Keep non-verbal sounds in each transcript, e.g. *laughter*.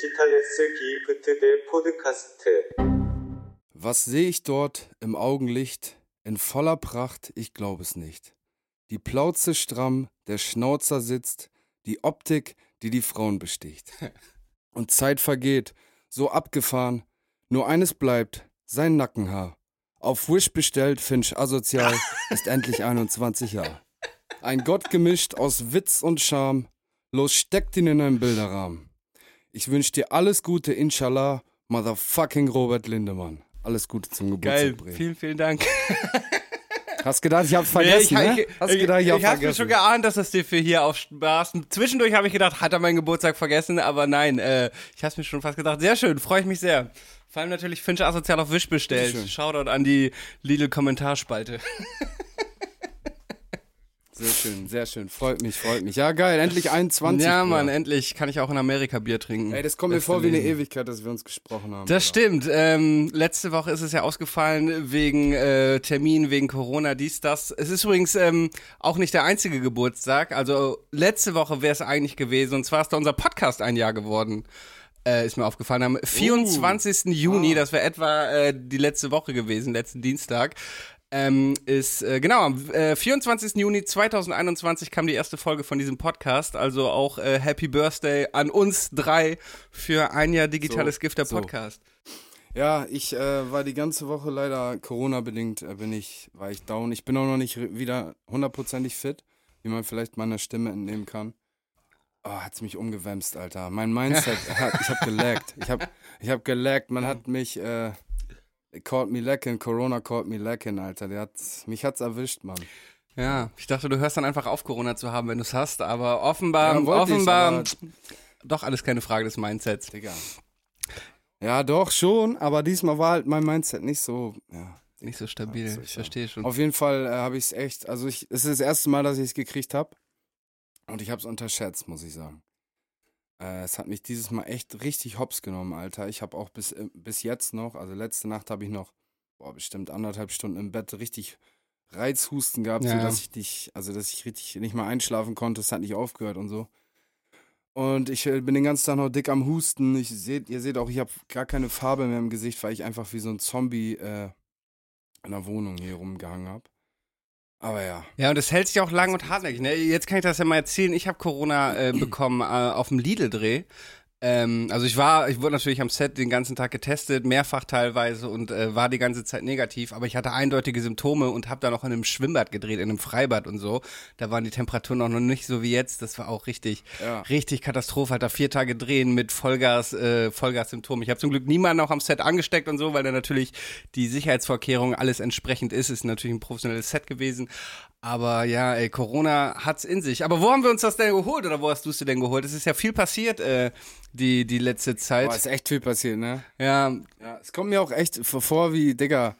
디지털스 기프트 대 포드카스트. Was sehe ich dort im Augenlicht? In voller Pracht, ich glaube es nicht. Die Plauze stramm, der Schnauzer sitzt, die Optik, die die Frauen besticht. *laughs* Und Zeit vergeht, so abgefahren, nur eines bleibt, sein Nackenhaar. Auf Wish bestellt, Finch asozial, *laughs* ist endlich 21 Jahre. Ein Gott gemischt aus Witz und Charme, los steckt ihn in einen Bilderrahmen. Ich wünsch dir alles Gute, inshallah, motherfucking Robert Lindemann. Alles Gute zum Geburtstag. Geil, Bre. vielen, vielen Dank. *laughs* Hast gedacht, ich hab's vergessen, Nee, ne? Hast gedacht, ich, ich, hab's ich mir vergessen. schon geahnt, dass das dir für hier auf Spaß. Zwischendurch habe ich gedacht, hat er meinen Geburtstag vergessen, aber nein, äh, ich hab's mir schon fast gedacht. Sehr schön, freue ich mich sehr. Vor allem natürlich Finch asozial auf Wish bestellt. Shoutout an die Lidl-Kommentarspalte. *laughs* Sehr schön, sehr schön. Freut mich, freut mich. Ja, geil, endlich 21. ja. Mann, endlich kann ich auch in Amerika Bier trinken. Ey, das kommt mir vor wie eine. Ewigkeit, dass wir uns gesprochen haben. Das Alter. stimmt. Ähm, letzte Woche ist es ja ausgefallen wegen äh, Termin, wegen Corona, dies, das. Es ist übrigens ähm, auch nicht der einzige Geburtstag. Also letzte Woche wäre es eigentlich gewesen. Und zwar ist da unser Podcast ein Jahr geworden. Äh, ist mir aufgefallen. Am 24. Juni, das wäre etwa äh, die letzte Woche gewesen, letzten Dienstag. Ähm, ist, äh, genau, am äh, 24. Juni 2021 kam die erste Folge von diesem Podcast. Also auch äh, Happy Birthday an uns drei für ein Jahr digitales So, Gift der so. Podcast. Ja, ich äh, war die ganze Woche leider Corona-bedingt, äh, bin ich, war ich down. Ich bin auch noch nicht wieder hundertprozentig fit, wie man vielleicht meiner Stimme entnehmen kann. Oh, hat's mich umgewämst, Alter. Mein Mindset, *laughs* hat, ich hab gelaggt. Ich hab, ich hab gelaggt. Man hat mich, äh, caught me lacking, Corona caught me lacking, Alter. Der hat, mich hat's erwischt, Mann. Ja, ich dachte, du hörst dann einfach auf, Corona zu haben, wenn du es hast, aber offenbar, Ja, ich, offenbar, aber- doch alles keine Frage des Mindsets. Digga. Ja, doch, schon, aber diesmal war halt mein Mindset nicht so, ja. Nicht so stabil, soll ich ich verstehe schon. Auf jeden Fall äh, habe ich es echt, also ich, es ist das erste Mal, dass ich es gekriegt habe. Und ich habe es unterschätzt, muss ich sagen. Äh, es hat mich dieses Mal echt richtig hops genommen, Alter. Ich habe auch bis, äh, bis jetzt noch, also letzte Nacht habe ich noch, boah, bestimmt anderthalb Stunden im Bett richtig Reizhusten gehabt, Ja. so dass ich nicht, also dass ich richtig nicht mal einschlafen konnte. Es hat nicht aufgehört und so. Und ich äh, bin den ganzen Tag noch dick am Husten. Ich seht, ihr seht auch, ich habe gar keine Farbe mehr im Gesicht, weil ich einfach wie so ein Zombie äh, in der Wohnung hier rumgehangen habe. Aber ja. Ja, und das hält sich auch lang und hartnäckig. Ne? Jetzt kann ich das ja mal erzählen. Ich habe Corona äh, bekommen äh, auf dem Lidl-Dreh. Ähm, also ich war, ich wurde natürlich am Set den ganzen Tag getestet, mehrfach teilweise und äh, war die ganze Zeit negativ, aber ich hatte eindeutige Symptome und habe dann noch in einem Schwimmbad gedreht, in einem Freibad und so. Da waren die Temperaturen auch noch nicht so wie jetzt. Das war auch richtig, Ja. richtig Katastrophe. Hat da vier Tage drehen mit Vollgas, äh, Vollgas-Symptomen. Ich habe zum Glück niemanden auch am Set angesteckt und so, weil da natürlich die Sicherheitsvorkehrungen alles entsprechend ist. Ist natürlich ein professionelles Set gewesen. Aber ja, ey, Corona hat's in sich. Aber wo haben wir uns das denn geholt oder wo hast du es dir denn geholt? Es ist ja viel passiert äh, die, die letzte Zeit. Boah, ist echt viel passiert, ne? ja, Ja, es kommt mir auch echt vor- wie, Digga,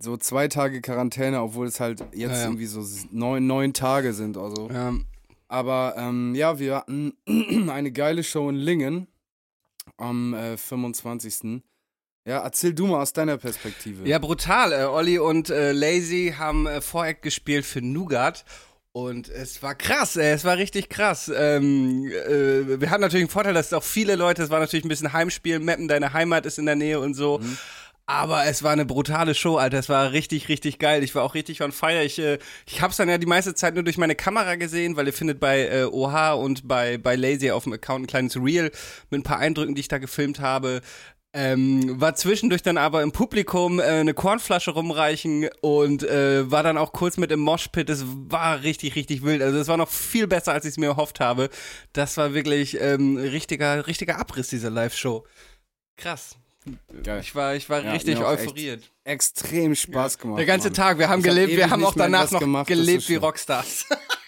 so zwei Tage Quarantäne, obwohl es halt jetzt Ja, ja. irgendwie so neun, neun Tage sind oder so. ja, Aber ähm, ja, wir hatten *clears throat* eine geile Show in Lingen am äh, 25. Ja, erzähl du mal aus deiner Perspektive. ja, brutal. Äh, Olli und äh, Lazy haben äh, Voreck gespielt für Nougat. Und es war krass, ey, es war richtig krass. Ähm, äh, wir hatten natürlich einen Vorteil, dass auch viele Leute, es war natürlich ein bisschen Heimspiel, Mappen, deine Heimat ist in der Nähe und so. Aber es war eine brutale Show, Alter. Es war richtig, richtig geil. Ich war auch richtig on fire. Ich, äh, ich hab's dann ja die meiste Zeit nur durch meine Kamera gesehen, weil ihr findet bei äh, OH und bei, bei Lazy auf dem Account ein kleines Reel mit ein paar Eindrücken, die ich da gefilmt habe. Ähm, war zwischendurch dann aber im Publikum äh, eine Kornflasche rumreichen und äh, war dann auch kurz mit im Moshpit. Es war richtig, richtig wild. Also es war noch viel besser, als ich es mir erhofft habe. Das war wirklich ähm, richtiger, richtiger Abriss dieser Live-Show. Krass. Geil. Ich war, ich war Ja, richtig euphoriert. Extrem Spaß gemacht. Der ganze Mann. Tag, wir haben Ich hab gelebt, wir ewig haben auch danach noch gemacht, gelebt wie Rockstars. *laughs*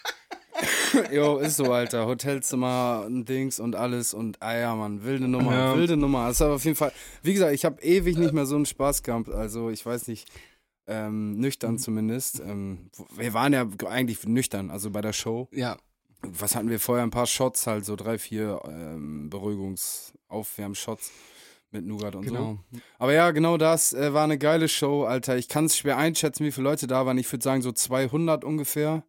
*laughs* Jo, ist so, Alter. Hotelzimmer, ein Dings und alles und ah ja, Mann, wilde Nummer, Ja. wilde Nummer. Das ist aber auf jeden Fall, wie gesagt, ich habe ewig nicht mehr so einen Spaß gehabt. Also ich weiß nicht, ähm, nüchtern Mhm. zumindest. Ähm, wir waren ja eigentlich nüchtern, also bei der Show. ja, Was hatten wir vorher? Ein paar Shots, halt so drei, vier ähm, Beruhigungs-Aufwärm-Shots mit Nougat und so. genau. Aber ja, genau das äh, war eine geile Show, Alter. Ich kann es schwer einschätzen, wie viele Leute da waren. Ich würde sagen so 200 ungefähr.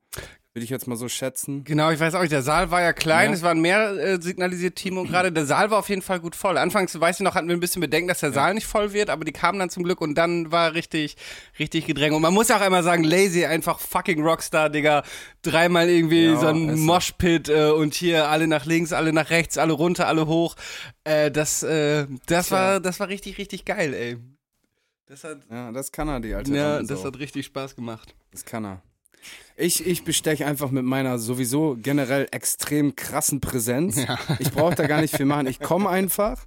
Würde ich jetzt mal so schätzen. Genau, ich weiß auch nicht, der Saal war ja klein, Ja. es waren mehr äh, signalisiert Timo *clears throat* gerade. Der Saal war auf jeden Fall gut voll. Anfangs, weiß ich noch, hatten wir ein bisschen Bedenken, dass der Saal nicht voll wird, aber die kamen dann zum Glück und dann war richtig, richtig Gedränge. Und man muss ja auch einmal sagen, Lazy einfach fucking Rockstar, Digga. Dreimal irgendwie Ja, so ein so. Moshpit äh, und hier alle nach links, alle nach rechts, alle runter, alle hoch. Äh, das, äh, das war, das war richtig, richtig geil, ey. Das hat, Ja, das kann er, die alte ja, das hat richtig Spaß gemacht. Das kann er. Ich, ich besteche einfach mit meiner sowieso generell extrem krassen Präsenz. Ich brauche da gar nicht viel machen. Ich komme einfach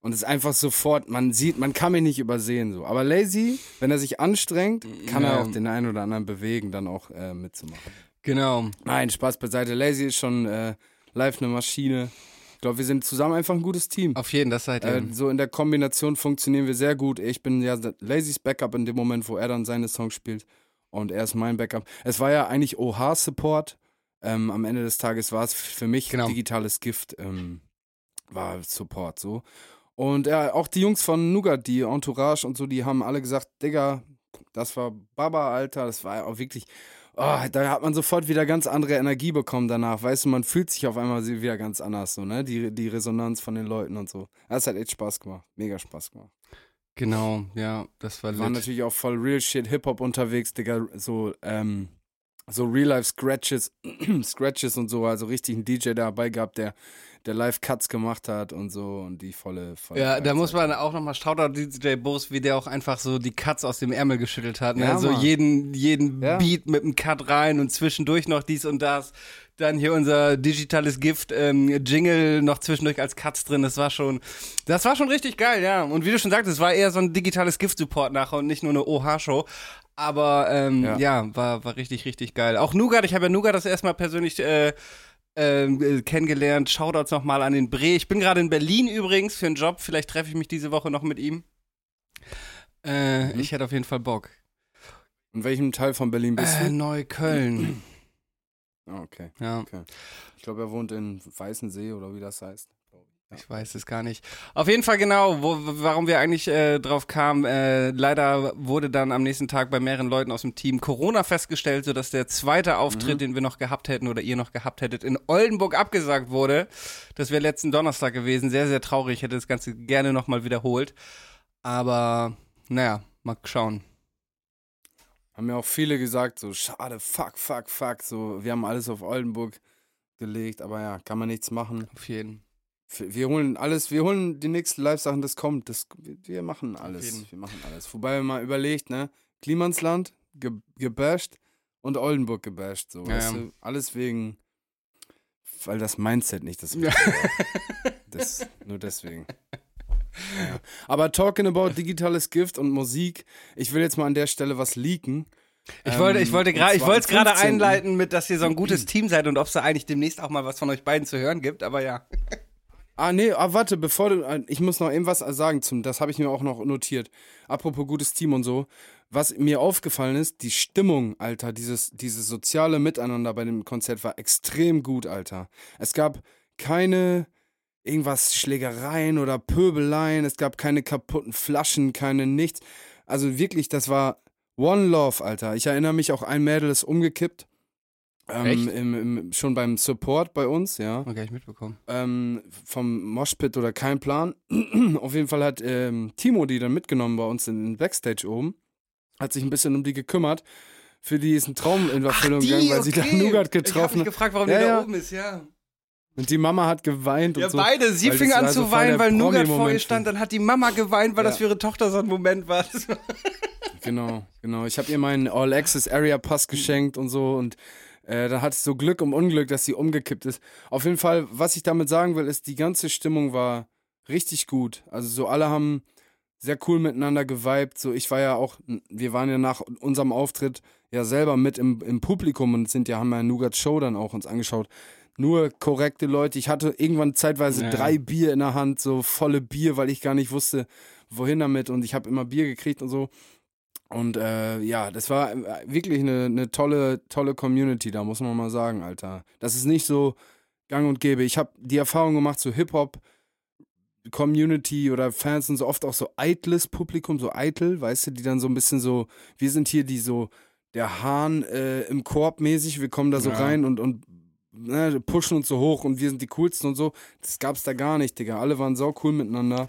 und es ist einfach sofort, man sieht, man kann mich nicht übersehen so. Aber Lazy, wenn er sich anstrengt, kann Ja. er auch den einen oder anderen bewegen, dann auch äh, mitzumachen. Genau. Nein, Spaß beiseite. Lazy ist schon äh, live eine Maschine. Ich glaube, wir sind zusammen einfach ein gutes Team. Auf jeden, das seid ihr. Äh, so in der Kombination funktionieren wir sehr gut. Ich bin ja Lazys Backup in dem Moment, wo er dann seine Songs spielt. Und er ist mein Backup. Es war ja eigentlich OH-Support. Ähm, am Ende des Tages war es für mich Genau. digitales Gift, ähm, war Support so. Und ja, auch die Jungs von Nougat, die Entourage und so, die haben alle gesagt, Digga, das war Baba, Alter, das war ja auch wirklich, oh, da hat man sofort wieder ganz andere Energie bekommen danach, weißt du, man fühlt sich auf einmal wieder ganz anders, so, ne, die, die Resonanz von den Leuten und so. Das hat echt Spaß gemacht, mega Spaß gemacht. Genau, ja, das war lit. natürlich auch voll Real Shit Hip-Hop unterwegs, Digga, so, ähm, so Real-Life-Scratches, *clears throat* Scratches und so, also richtig einen DJ dabei gehabt, der, der Live-Cuts gemacht hat und so und die volle, volle Ja, da Freizeit. muss man auch nochmal Shoutout DJ Bose, wie der auch einfach so die Cuts aus dem Ärmel geschüttelt hat. Ne? Ja, so Mann. jeden, jeden Ja. Beat mit einem Cut rein und zwischendurch noch dies und das. Dann hier unser digitales Gift, ähm, Jingle noch zwischendurch als Cuts drin. Das war schon, das war schon richtig geil, ja. Und wie du schon sagtest, es war eher so ein digitales Gift-Support nachher und nicht nur eine OH-Show. Aber ähm, ja, Ja. war, war richtig, richtig geil. Auch Nougat, ich habe ja Nougat das erstmal persönlich äh, ähm, äh, kennengelernt. Shoutouts nochmal an den Bre. Ich bin gerade in Berlin übrigens für einen Job. Vielleicht treffe ich mich diese Woche noch mit ihm. Äh, Mhm. Ich hätte auf jeden Fall Bock. In welchem Teil von Berlin bist Äh, du? Neukölln. Ah, okay. ja, Ich glaube, er wohnt in Weißensee oder wie das heißt. Ich weiß es gar nicht. Auf jeden Fall genau, wo, warum wir eigentlich äh, drauf kamen. Äh, leider wurde dann am nächsten Tag bei mehreren Leuten aus dem Team Corona festgestellt, sodass der zweite Auftritt, den wir noch gehabt hätten oder ihr noch gehabt hättet, in Oldenburg abgesagt wurde. Das wäre letzten Donnerstag gewesen. Sehr, sehr traurig. Ich hätte das Ganze gerne nochmal wiederholt. Aber naja, mal schauen. Haben ja auch viele gesagt, so schade, fuck, fuck, fuck, so wir haben alles auf Oldenburg gelegt, aber ja, kann man nichts machen. Auf jeden. F- Wir holen alles, wir holen die nächsten Live-Sachen, das kommt, das, wir- machen alles, wir machen alles. Wobei man mal überlegt, ne, Klimansland ge gebasht und Oldenburg gebasht, so, Ja, weißt ja. du, alles wegen, weil das Mindset nicht das Ja. *laughs* Richtige war. das, nur deswegen. Ja. Aber talking about digitales Gift und Musik, ich will jetzt mal an der Stelle was leaken. Ich wollte, ich Ähm, wollte gerade, ich wollte es gerade 15.. einleiten mit, dass ihr so ein gutes *clears throat* Team seid und ob es da eigentlich demnächst auch mal was von euch beiden zu hören gibt, aber ja. Ah, nee, ah, warte, bevor du. äh, Ich muss noch eben was sagen zum. Das habe ich mir auch noch notiert. Apropos gutes Team und so. Was mir aufgefallen ist, die Stimmung, Alter, dieses, dieses soziale Miteinander bei dem Konzert war extrem gut, Alter. Es gab keine irgendwas Schlägereien oder Pöbeleien, es gab keine kaputten Flaschen, keine nichts. Also wirklich, das war One Love, Alter. Ich erinnere mich auch, ein Mädel ist umgekippt. Ähm, im, im, schon beim Support bei uns, ja Okay, ich mitbekommen. ähm, vom Moshpit oder kein Plan. *clears throat* Auf jeden Fall hat ähm, Timo die dann mitgenommen bei uns in den Backstage oben, hat sich ein bisschen um die gekümmert. Für die ist ein Traum in Erfüllung gegangen, weil sie da Nougat Ich habe getroffen mich hat. gefragt, warum Ja, die da ja. oben ist, ja. Und die Mama hat geweint Ja, und so. beide. Sie fing an so zu weinen, der weil Nougat vor ihr stand. Dann hat die Mama geweint, weil Ja. das für ihre Tochter so ein Moment war. War- *laughs* Genau, genau. Ich habe ihr meinen All Access Area Pass geschenkt und so und äh, da hat es so Glück um Unglück, dass sie umgekippt ist. Auf jeden Fall, was ich damit sagen will, ist, die ganze Stimmung war richtig gut. Also so alle haben sehr cool miteinander geweibt. So, ich war ja auch, wir waren ja nach unserem Auftritt ja selber mit im, im Publikum und sind ja, haben ja Nougat Show dann auch uns angeschaut. Nur korrekte Leute. Ich hatte irgendwann zeitweise Ja. drei Bier in der Hand, so volle Bier, weil ich gar nicht wusste, wohin damit. Und ich habe immer Bier gekriegt und so. Und äh, ja, das war äh, wirklich eine, eine tolle, tolle Community, da muss man mal sagen, Alter. Das ist nicht so gang und gäbe. Ich habe die Erfahrung gemacht, so Hip-Hop, Community oder Fans sind so oft auch so eitles Publikum, so eitel, weißt du, die dann so ein bisschen so, wir sind hier die so, der Hahn äh, im Korb mäßig. Wir kommen da so Ja. rein und, und ne, pushen uns so hoch und wir sind die coolsten und so. Das gab's da gar nicht, Digga. Alle waren sau cool miteinander.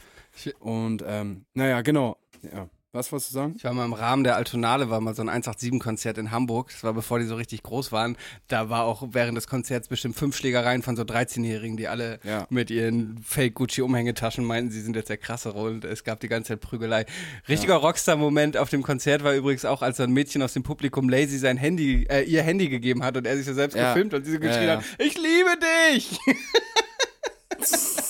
Und ähm, naja, genau. Ja. Was wolltest du sagen? Ich war mal im Rahmen der Altonale, war mal so ein 187-Konzert in Hamburg. Das war bevor die so richtig groß waren. Da war auch während des Konzerts bestimmt fünf Schlägereien von so 13-Jährigen, die alle Ja. mit ihren Fake-Gucci-Umhängetaschen meinten, sie sind jetzt der krassere und es gab die ganze Zeit Prügelei. Richtiger Rockstar-Moment auf dem Konzert war übrigens auch, als so ein Mädchen aus dem Publikum Lazy sein Handy, äh, ihr Handy gegeben hat und er sich so selbst Ja. gefilmt und sie so Ja, geschrien ja. hat, ich liebe dich! *laughs*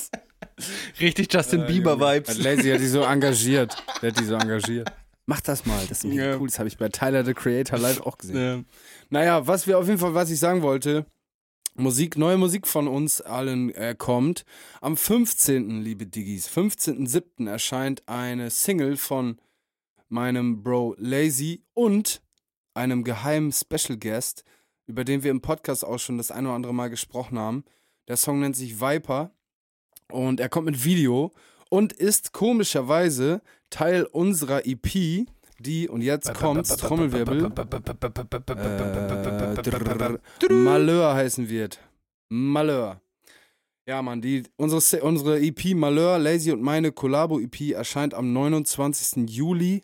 *laughs* Richtig Justin Bieber-Vibes. Hat Lazy hat die so *laughs* engagiert. Der hat die so engagiert. Mach das mal, das ist mega Ja. cool. Das habe ich bei Tyler the Creator live auch gesehen. Ja. Naja, was wir auf jeden Fall, was ich sagen wollte, Musik, neue Musik von uns allen äh, kommt. Am 15., liebe Diggis, 15.07. erscheint eine Single von meinem Bro Lazy und einem geheimen Special Guest, über den wir im Podcast auch schon das ein oder andere Mal gesprochen haben. Der Song nennt sich Viper und er kommt mit Video und ist komischerweise Teil unserer EP, die, und jetzt kommt Trommelwirbel, äh, Malheur heißen wird. Malheur. Ja, Mann, die, unsere, Se- unsere EP Malheur, Lazy und meine Collabo-EP erscheint am 29. Juli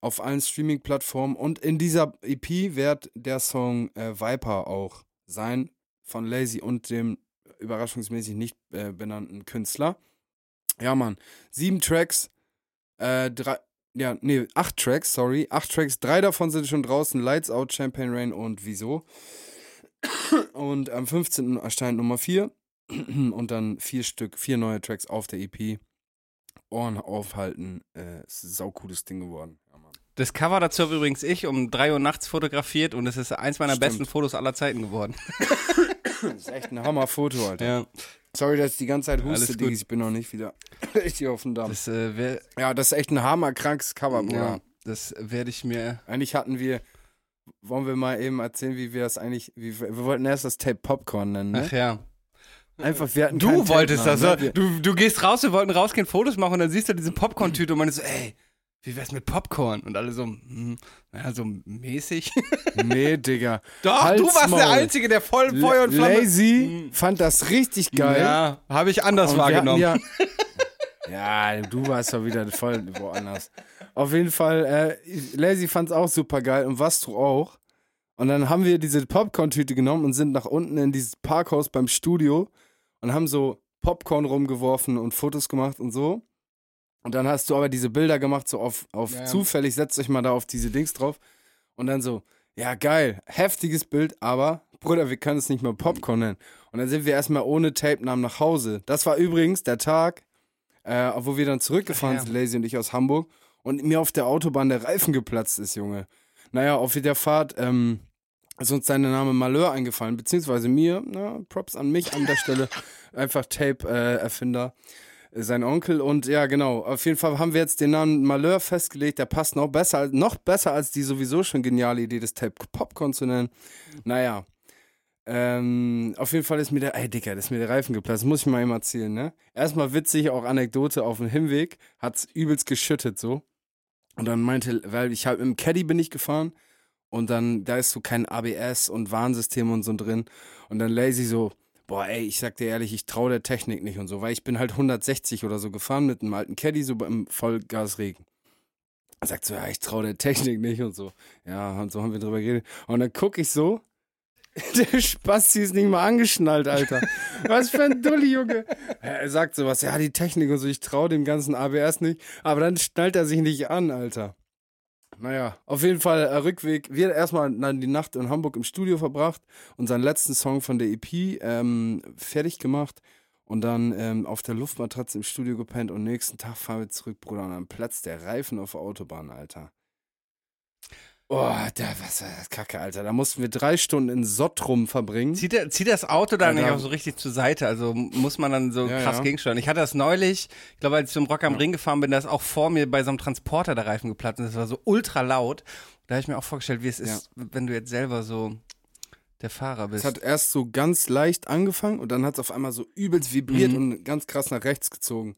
auf allen Streaming-Plattformen und in dieser EP wird der Song äh, Viper auch sein von Lazy und dem überraschungsmäßig nicht äh, benannten Künstler. Ja, Mann, sieben Tracks, äh, drei, ja, nee, acht Tracks, sorry, acht Tracks, drei davon sind schon draußen, Lights Out, Champagne Rain und Wieso. Und am 15. erscheint Nummer 4 und dann vier Stück, vier neue Tracks auf der EP. Ohren aufhalten, äh, ist ein saucooles Ding geworden. Das Cover dazu habe übrigens ich um 3 Uhr nachts fotografiert und es ist eins meiner Stimmt. besten Fotos aller Zeiten geworden. *laughs* *laughs* Das ist echt ein Hammer-Foto, Alter. Ja, Sorry, dass ich die ganze Zeit huste. Diggi, ich bin noch nicht wieder *laughs* richtig auf dem Damm. das, äh, wär, Ja, das ist echt ein hammerkrankes Cover, Bruder. ja, das werde ich mir. Eigentlich hatten wir, wollen wir mal eben erzählen, wie wir das eigentlich, wie, wir wollten erst das Tape Popcorn nennen, ne? Ach ja. Einfach, wir hatten Du wolltest das, Tape-Namen, so. ne? du, du gehst raus, wir wollten rausgehen, Fotos machen und dann siehst du diese Popcorn-Tüte und meinst so, ey, wie wär's mit Popcorn? Und alle so, hm, naja, so mäßig. *laughs* Nee, Digga. Doch, Halt's du warst der Einzige, der voll Feuer und La- Flamme. Lazy fand das richtig geil. Ja, habe ich anders Und wahrgenommen. Ja, *laughs* ja, du warst doch wieder voll woanders. Auf jeden Fall, äh, Lazy fand's auch super geil und was du auch. Und dann haben wir diese Popcorn-Tüte genommen und sind nach unten in dieses Parkhaus beim Studio und haben so Popcorn rumgeworfen und Fotos gemacht und so. Und dann hast du aber diese Bilder gemacht, so auf, auf Ja, zufällig, setzt euch mal da auf diese Dings drauf. Und dann so, ja geil, heftiges Bild, aber Bruder, wir können es nicht mehr Popcorn nennen. Und dann sind wir erstmal ohne Tape-Namen nach Hause. Das war übrigens der Tag, äh, wo wir dann zurückgefahren ja. sind, Lazy und ich aus Hamburg, und mir auf der Autobahn der Reifen geplatzt ist, Junge. Naja, auf der Fahrt ähm, ist uns sein Name Malheur eingefallen, beziehungsweise mir, na, Props an mich an der Stelle, *laughs* einfach Tape-Erfinder, äh, sein Onkel. Und ja, genau, auf jeden Fall haben wir jetzt den Namen Malheur festgelegt, der passt noch besser, als- noch besser als die sowieso schon geniale Idee, das Tape Popcorn zu nennen. Naja, ähm, auf jeden Fall ist mir der, ey Dicker, das ist mir der Reifen geplatzt, muss ich mal eben erzählen, ne? Erstmal witzig, auch Anekdote auf dem Hinweg, hat's übelst geschüttet so. Und dann meinte, weil ich halt im Caddy bin ich gefahren und dann, da ist so kein ABS und Warnsystem und so drin. Und dann Lazy so, boah ey, ich sag dir ehrlich, ich traue der Technik nicht und so, weil ich bin halt 160 oder so gefahren mit einem alten Caddy, so im Vollgasregen. Er sagt so, ja, ich traue der Technik nicht und so. Ja, und so haben wir drüber geredet. Und dann guck ich so, *laughs* der Spasti ist nicht mal angeschnallt, Alter. Was für ein Dulli, Junge. Er sagt sowas, ja, die Technik und so, ich traue dem ganzen ABS nicht. Aber dann schnallt er sich nicht an, Alter. Naja, auf jeden Fall äh, Rückweg. Wir erstmal dann die Nacht in Hamburg im Studio verbracht, unseren letzten Song von der EP ähm, fertig gemacht und dann ähm, auf der Luftmatratze im Studio gepennt und nächsten Tag fahren wir zurück, Bruder, und dann platzt der Reifen auf der Autobahn, Alter. Oh, da, was war das Kacke, Alter. Da mussten wir drei Stunden in Sottrum verbringen. Zieht, der, zieht das Auto dann Ja, nicht auch so richtig zur Seite? Also muss man dann so Ja, krass ja. gegensteuern. Ich hatte das neulich, ich glaube, als ich zum Rock am Ring gefahren bin, da ist auch vor mir bei so einem Transporter der Reifen geplatzt und das war so ultra laut. Da habe ich mir auch vorgestellt, wie es ist, wenn du jetzt selber so der Fahrer Es bist. hat erst so ganz leicht angefangen und dann hat es auf einmal so übelst vibriert Mhm. und ganz krass nach rechts gezogen.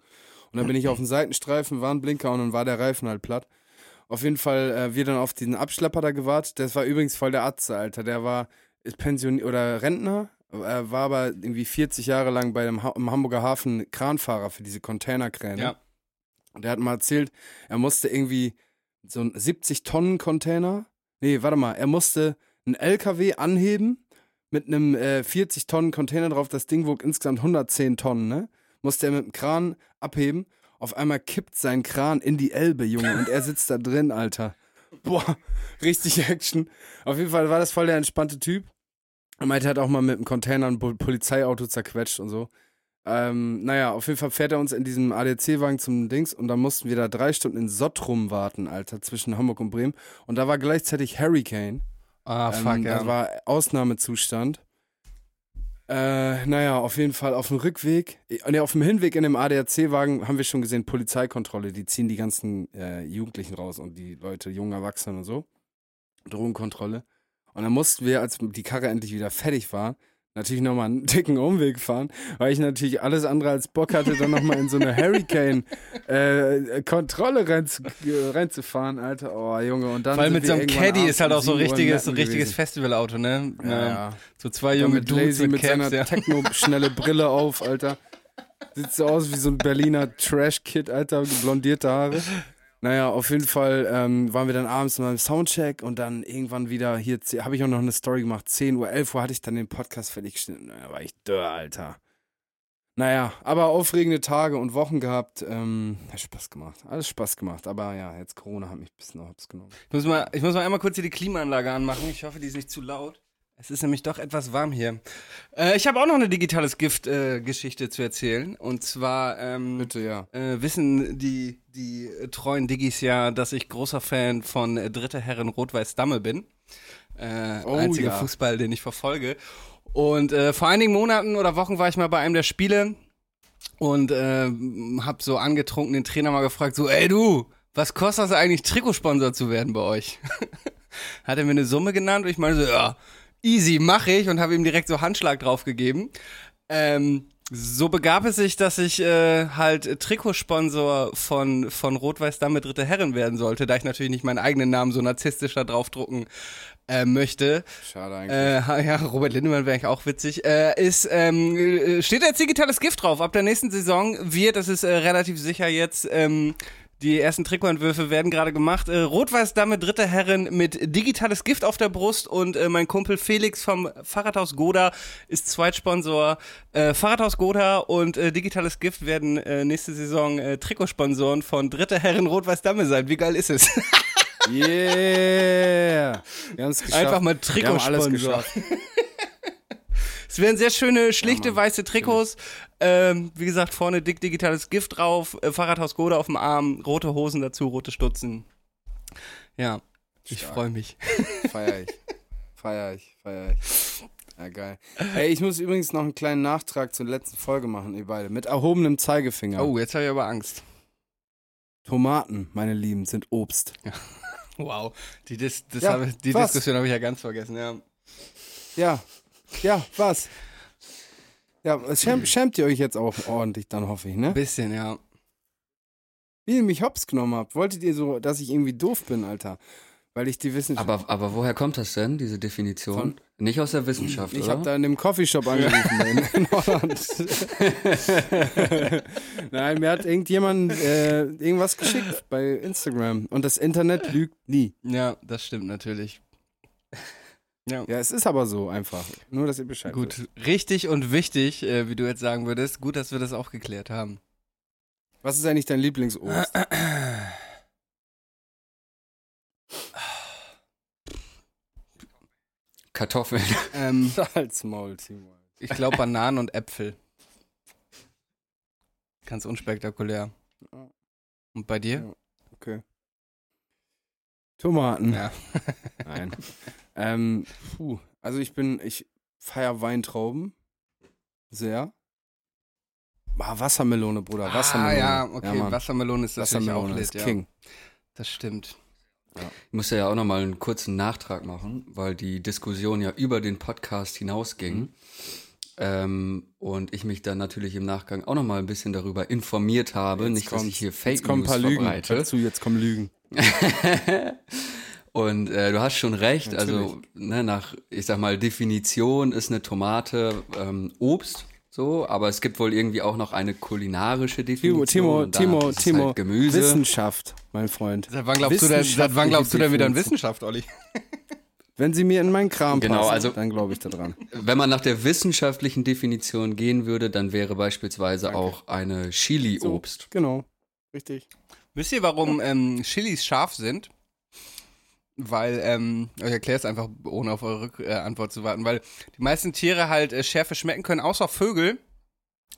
Und dann bin ich auf den Seitenstreifen, Warnblinker und dann war der Reifen halt platt. Auf jeden Fall, äh, wir dann auf diesen Abschlepper da gewartet. Das war übrigens voll der Atze, Alter. Der war ist Pensionier oder Rentner, äh, war aber irgendwie 40 Jahre lang bei dem ha im Hamburger Hafen Kranfahrer für diese Containerkräne. Ja. Und der hat mal erzählt, er musste irgendwie so ein 70 Tonnen Container, nee, warte mal, er musste einen LKW anheben mit einem äh, 40 Tonnen Container drauf. Das Ding wog insgesamt 110 Tonnen, ne? Musste er mit dem Kran abheben. Auf einmal kippt sein Kran in die Elbe, Junge, und er sitzt da drin, Alter. Boah, richtig Action. Auf jeden Fall war das voll der entspannte Typ. Er meinte, er hat auch mal mit einem Container ein Pol- Polizeiauto zerquetscht und so. Ähm, naja, auf jeden Fall fährt er uns in diesem ADC-Wagen zum Dings und dann mussten wir da drei Stunden in Sottrum warten, Alter, zwischen Hamburg und Bremen. Und da war gleichzeitig Hurricane. Ah, fuck, ähm, ja. Das war Ausnahmezustand. Äh, naja, auf jeden Fall auf dem Rückweg, nee, auf dem Hinweg in dem ADAC-Wagen haben wir schon gesehen, Polizeikontrolle, die ziehen die ganzen äh, Jugendlichen raus und die Leute, jungen Erwachsenen und so. Drogenkontrolle. Und dann mussten wir, als die Karre endlich wieder fertig war, natürlich nochmal einen *laughs* dicken Umweg fahren, weil ich natürlich alles andere als Bock hatte, dann nochmal in so eine Hurricane-Kontrolle *laughs* rein, reinzufahren, Alter. Oh, Junge. Und dann sind mit so einem Caddy ist halt auch so 7 Uhr in richtiges, richtiges. Festivalauto, ne? Ja, ja. So zwei junge mit Dudes mit mit Caps, seiner ja. Techno-schnelle Brille auf, Alter. *laughs* Sieht so aus wie so ein Berliner Trash-Kid, Alter, blondierte Haare. Naja, auf jeden Fall ähm, waren wir dann abends mal im Soundcheck und dann irgendwann wieder hier, habe ich auch noch eine Story gemacht, 10 Uhr, 11 Uhr hatte ich dann den Podcast fertig geschnitten. Da war ich dörr, Alter. Naja, aber aufregende Tage und Wochen gehabt. Ähm, hat Spaß gemacht. Alles Spaß gemacht. Aber ja, jetzt Corona hat mich ein bisschen hops genommen. Ich muss, mal, ich muss mal einmal kurz hier die Klimaanlage anmachen. Ich hoffe, die ist nicht zu laut. Es ist nämlich doch etwas warm hier. Äh, ich habe auch noch eine digitales Gift-Geschichte zu erzählen. Und zwar ähm, Bitte, ja. äh, wissen die, die äh, treuen Diggis ja, dass ich großer Fan von äh, Dritte Herren Rot-Weiß Damme bin. Äh, Oh, einziger ja. Fußball, den ich verfolge. Und äh, vor einigen Monaten oder Wochen war ich mal bei einem der Spiele und äh, hab so angetrunken den Trainer mal gefragt, so, ey du, was kostet das eigentlich, Trikotsponsor zu werden bei euch? *laughs* Hat er mir eine Summe genannt und ich meine so, ja, easy, mache ich und habe ihm direkt so Handschlag drauf gegeben. Ähm, so begab es sich, dass ich äh, halt Trikotsponsor von, von Rot-Weiß Damme Dritte Herren werden sollte, da ich natürlich nicht meinen eigenen Namen so narzisstisch da draufdrucken äh, möchte. Schade eigentlich. Äh, *laughs* ja, Robert Lindemann wäre eigentlich auch witzig. Äh, ist, ähm, äh, steht jetzt digitales Gift drauf. Ab der nächsten Saison wird, das ist äh, relativ sicher jetzt, ähm, die ersten Trikotentwürfe werden gerade gemacht. Äh, Rot-Weiß Dame, dritte Herrin mit digitales Gift auf der Brust und äh, mein Kumpel Felix vom Fahrradhaus Goda ist Zweitsponsor. Äh, Fahrradhaus Goda und äh, digitales Gift werden äh, nächste Saison äh, Trikotsponsoren von dritte Herren Rot-Weiß Dame sein. Wie geil ist es? *laughs* Yeah! Wir haben es geschafft. Einfach mal Wir haben alles Trikotsponsor. geschafft. *laughs* Es wären sehr schöne, schlichte, Mann, weiße Trikots. Ähm, wie gesagt, vorne dick digitales Gift drauf, äh, Fahrradhaus Gode auf dem Arm, rote Hosen dazu, rote Stutzen. Ja, ich Stark. freue mich. *laughs* Feier ich. Feier ich, feier ich. Ja, geil. Ey, ich muss übrigens noch einen kleinen Nachtrag zur letzten Folge machen, ihr beide. Mit erhobenem Zeigefinger. Oh, jetzt habe ich aber Angst. Tomaten, meine Lieben, sind Obst. *laughs* Wow, die, Dis Ja, habe- die was? Diskussion habe ich ja ganz vergessen, ja. Ja, ja, was? Ja, schämt, schämt ihr euch jetzt auch ordentlich, dann hoffe ich, ne? Ein bisschen, ja. Wie ihr mich hops genommen habt. Wolltet ihr so, dass ich irgendwie doof bin, Alter? Weil ich die Wissenschaft. Aber, aber woher kommt das denn, diese Definition? Von- Nicht aus der Wissenschaft, ich oder? habe da in dem Coffeeshop angerufen *laughs* in, in Holland. *laughs* Nein, mir hat irgendjemand äh, irgendwas geschickt bei Instagram. Und das Internet lügt nie. Ja, das stimmt natürlich. Ja. Ja, es ist aber so einfach. Nur, dass ihr Bescheid wisst. Gut, richtig und wichtig, äh, wie du jetzt sagen würdest. Gut, dass wir das auch geklärt haben. Was ist eigentlich dein Lieblingsobst? *clears throat* Kartoffeln. ähm, *laughs* Salzmaul, Timo. ich glaube Bananen und Äpfel. Ganz unspektakulär. Und bei dir? Okay. Tomaten. Ja. Nein. *laughs* ähm, puh. Also ich bin, ich feier Weintrauben. Sehr. Ah, Wassermelone, Bruder. Wassermelone. Ah, ja, okay. Mann. Wassermelone ist auch Wassermelone lit, ist ja. King. Das stimmt. Ich muss ja auch nochmal einen kurzen Nachtrag machen, weil die Diskussion ja über den Podcast hinausging. Mhm. Ähm, und ich mich dann natürlich im Nachgang auch nochmal ein bisschen darüber informiert habe. Jetzt nicht, dass kommt's. ich hier Fake Jetzt kommen ein paar Lügen. verbreite. Dazu, jetzt kommen Lügen. *laughs* Und äh, du hast schon recht, also Natürlich. ne, nach, ich sag mal, Definition ist eine Tomate ähm, Obst, so, aber es gibt wohl irgendwie auch noch eine kulinarische Timo, Definition. Timo, Timo, Timo. Halt Gemüse. Wissenschaft, mein Freund. Seit wann glaubst du denn, seit wann glaubst du denn wieder an Wissenschaft, Olli? *laughs* Wenn sie mir in meinen Kram Genau, passen, also- dann glaube ich daran. Wenn man nach der wissenschaftlichen Definition gehen würde, dann wäre beispielsweise auch eine Chili-Obst. Genau, richtig. Wisst ihr, warum ähm, Chilis scharf sind? Weil, ähm, ich erkläre es einfach, ohne auf eure Rück äh, Antwort zu warten, weil die meisten Tiere halt äh, Schärfe schmecken können, außer Vögel.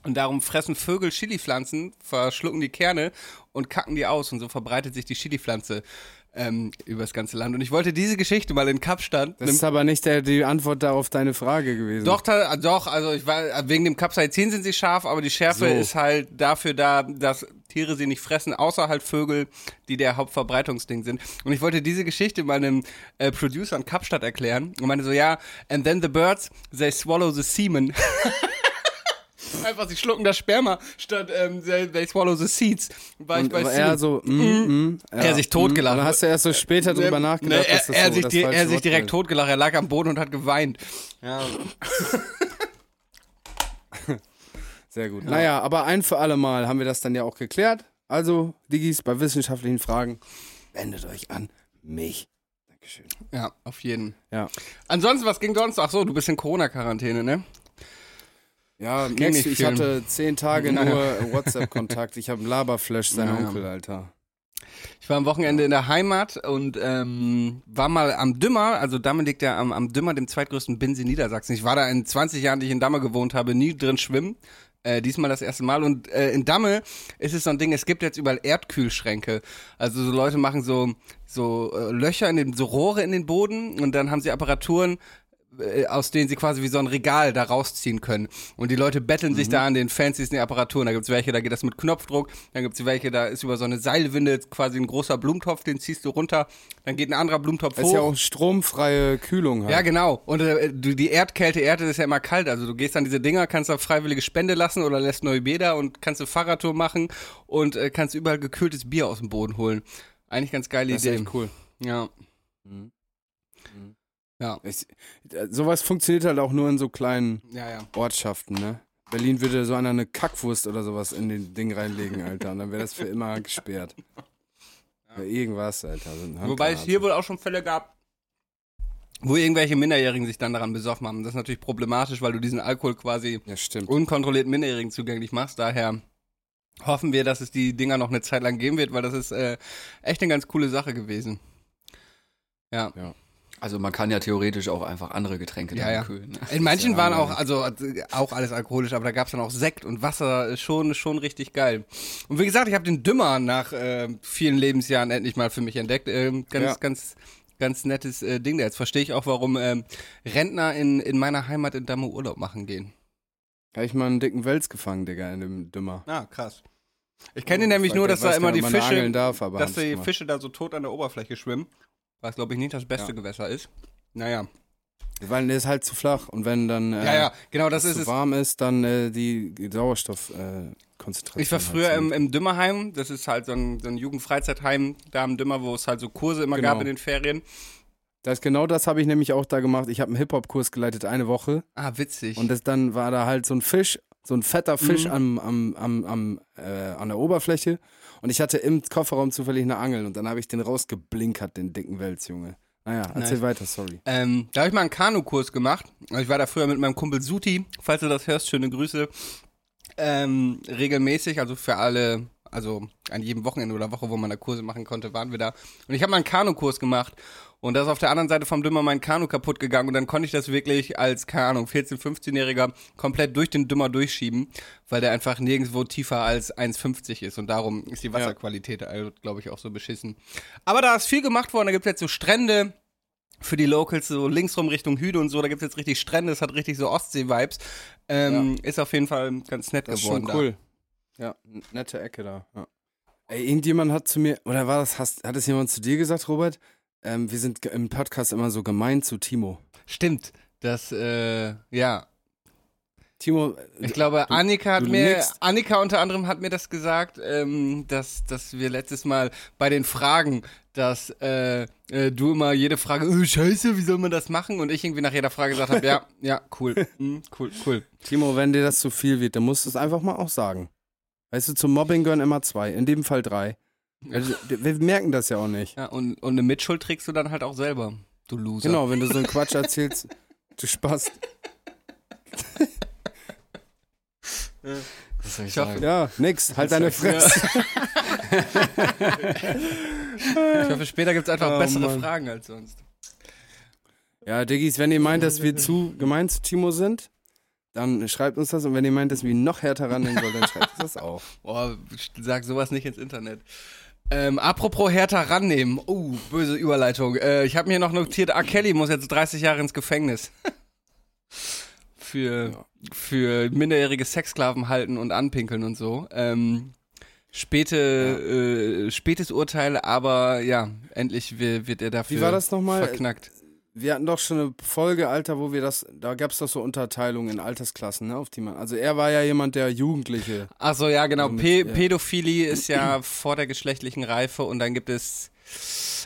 Und darum fressen Vögel Chilipflanzen, verschlucken die Kerne und kacken die aus. Und so verbreitet sich die Chilipflanze ähm, über das ganze Land. Und ich wollte diese Geschichte mal in Kapstadt. Das ist aber nicht der, die Antwort da auf deine Frage gewesen. Doch, ta- doch, also ich war, wegen dem Capsaicin sind sie scharf, aber die Schärfe So. ist halt dafür da, dass Tiere sie nicht fressen, außer halt Vögel, die der Hauptverbreitungsding sind. Und ich wollte diese Geschichte meinem äh, Producer in Kapstadt erklären und meinte so, ja, and then the birds, they swallow the semen. *laughs* Einfach, sie schlucken das Sperma, statt ähm, they, they swallow the seeds. War ich Und bei Semen. er so, mm, mm, ja, Er sich totgelacht. mm. Hast du erst so später drüber Ne, nachgedacht, er, dass das er, so sich, das di- falsche er sich Wort direkt ist. totgelacht, er lag am Boden und hat geweint. Ja. *laughs* Sehr gut. Naja, aber ein für alle Mal haben wir das dann ja auch geklärt. Also, Digis, bei wissenschaftlichen Fragen, wendet euch an mich. Dankeschön. Ja, auf jeden. Ja. Ansonsten, was ging sonst? Ach so, du bist in Corona-Quarantäne, ne? Ja, merkst du, ich viel. hatte zehn Tage Naja. *laughs* nur WhatsApp-Kontakt. Ich habe einen Laberflash, seiner Naja. Onkel, Alter. Ich war am Wochenende in der Heimat und ähm, war mal am Dümmer, also Damme liegt ja am, am Dümmer, dem zweitgrößten Binnensee Niedersachsen. Ich war da in 20 Jahren, die ich in Damme gewohnt habe, nie drin schwimmen. Äh, diesmal das erste Mal. Und äh, in Damme ist es so ein Ding, es gibt jetzt überall Erdkühlschränke. Also so Leute machen so, so äh, Löcher in den, so Rohre in den Boden und dann haben sie Apparaturen, aus denen sie quasi wie so ein Regal da rausziehen können. Und die Leute betteln sich da an den fancysten Apparaturen. Da gibt's welche, da geht das mit Knopfdruck. Dann gibt's welche, da ist über so eine Seilwinde quasi ein großer Blumentopf, den ziehst du runter. Dann geht ein anderer Blumentopf Das hoch. ist ja auch stromfreie Kühlung halt. Ja, genau. Und äh, du, die Erdkälte, Erde ist ja immer kalt. Also du gehst an diese Dinger, kannst da freiwillige Spende lassen oder lässt neue Bäder und kannst eine Fahrradtour machen und äh, kannst überall gekühltes Bier aus dem Boden holen. Eigentlich ganz geile das ist Idee. echt cool. Ja. Mhm. Ja. Ich, äh, sowas funktioniert halt auch nur in so kleinen Ja, ja. Ortschaften, ne? Berlin würde so einer eine Kackwurst oder sowas in den Ding reinlegen, Alter. Und dann wäre das für immer *laughs* gesperrt. Ja. Irgendwas, Alter. So Wobei es hier wohl auch schon Fälle gab, wo irgendwelche Minderjährigen sich dann daran besoffen haben. Das ist natürlich problematisch, weil du diesen Alkohol quasi Ja, unkontrolliert Minderjährigen zugänglich machst. Daher hoffen wir, dass es die Dinger noch eine Zeit lang geben wird, weil das ist äh, echt eine ganz coole Sache gewesen. Ja. Also man kann ja theoretisch auch einfach andere Getränke Ja, ja. kühlen. Ne? In manchen ja waren auch, also äh, auch alles alkoholisch, aber da gab es dann auch Sekt und Wasser, äh, schon, schon richtig geil. Und wie gesagt, ich habe den Dümmer nach äh, vielen Lebensjahren endlich mal für mich entdeckt. Ähm, ganz, Ja. ganz, ganz nettes äh, Ding da. Jetzt verstehe ich auch, warum ähm, Rentner in, in meiner Heimat in Damme Urlaub machen gehen. Habe ich mal einen dicken Wels gefangen, Digga, in dem Dümmer. Ah, krass. Ich kenne nämlich nur, dass da immer die Fische, darf, aber dass die. Fische da so tot an der Oberfläche schwimmen. Was, glaube ich, nicht das beste Ja. Gewässer ist. Naja. Weil der ist halt zu flach und wenn dann äh, Ja, ja, genau, das ist zu warm ist, dann äh, die Sauerstoffkonzentration. Äh, Ich war halt früher im, sinkt. im Dümmerheim, das ist halt so ein, so ein Jugendfreizeitheim da im Dümmer, wo es halt so Kurse immer Genau. gab in den Ferien. das, genau das habe ich nämlich auch da gemacht. Ich habe einen Hip-Hop-Kurs geleitet, eine Woche. Ah, witzig. Und das, dann war da halt so ein Fisch, so ein fetter Fisch Mhm. am, am, am, am, äh, an der Oberfläche. Und ich hatte im Kofferraum zufällig eine Angel und dann habe ich den rausgeblinkert, den dicken Wels, Junge. Naja, erzähl Nice. weiter, sorry. Ähm, da habe ich mal einen Kanukurs gemacht. Ich war da früher mit meinem Kumpel Suti, falls du das hörst, schöne Grüße. Ähm, regelmäßig, also für alle, also an jedem Wochenende oder Woche, wo man da Kurse machen konnte, waren wir da. Und ich habe mal einen Kanukurs gemacht. Und da ist auf der anderen Seite vom Dümmer mein Kanu kaputt gegangen. Und dann konnte ich das wirklich als, keine Ahnung, 14-, 15-Jähriger komplett durch den Dümmer durchschieben, weil der einfach nirgendwo tiefer als 1,50 ist. Und darum ist die Wasserqualität, also, glaube ich, auch so beschissen. Aber da ist viel gemacht worden. Da gibt es jetzt so Strände, für die Locals, so linksrum Richtung Hüde und so, da gibt's jetzt richtig Strände, das hat richtig so Ostsee-Vibes. Ähm, Ist auf jeden Fall ganz nett Das ist geworden. schon cool. Ja, n- nette Ecke da. Ja. Ey, irgendjemand hat zu mir, oder war das, hast, hat es jemand zu dir gesagt, Robert? Ähm, wir sind im Podcast immer so gemein zu Timo. Stimmt. Das, äh, ja. Timo, Ich glaube, Annika hat du mir, nickst. Annika unter anderem hat mir das gesagt, ähm, dass, dass wir letztes Mal bei den Fragen, dass äh, äh, du immer jede Frage, oh, scheiße, wie soll man das machen? Und ich irgendwie nach jeder Frage gesagt habe, ja, *laughs* ja, cool, hm, cool, cool. Timo, wenn dir das zu viel wird, dann musst du es einfach mal auch sagen. Weißt du, zum Mobbing gehören immer zwei, in dem Fall drei. Also, wir merken das ja auch nicht. Ja, und, und eine Mitschuld trägst du dann halt auch selber, du Loser. Genau, wenn du so einen Quatsch erzählst, du Spaß. Was soll ich Ich hoffe, sagen? Ja, nix, halt deine Fresse. Ich hoffe, später gibt es einfach Oh, bessere Mann. Fragen als sonst. Ja, Diggis, wenn ihr meint, dass wir zu gemein zu Timo sind, dann schreibt uns das. Und wenn ihr meint, dass wir ihn noch härter rannehmen sollen, dann schreibt uns das auch. Boah, sag sowas nicht ins Internet. Ähm, apropos härter rannehmen. Oh, böse Überleitung. Äh, ich habe mir noch notiert, R. Kelly muss jetzt 30 Jahre ins Gefängnis. *laughs* für, für minderjährige Sexsklaven halten und anpinkeln und so. Ähm, späte, äh, spätes Urteil, aber ja, endlich wi- wird er dafür Wie war das nochmal? verknackt. Wir hatten doch schon eine Folge, Alter, wo wir das, da gab es doch so Unterteilungen in Altersklassen, ne, auf die man, also er war ja jemand, der Jugendliche, Ach so, ja, genau. Mit- P ja. Pädophilie ist ja *clears throat* vor der geschlechtlichen Reife und dann gibt es.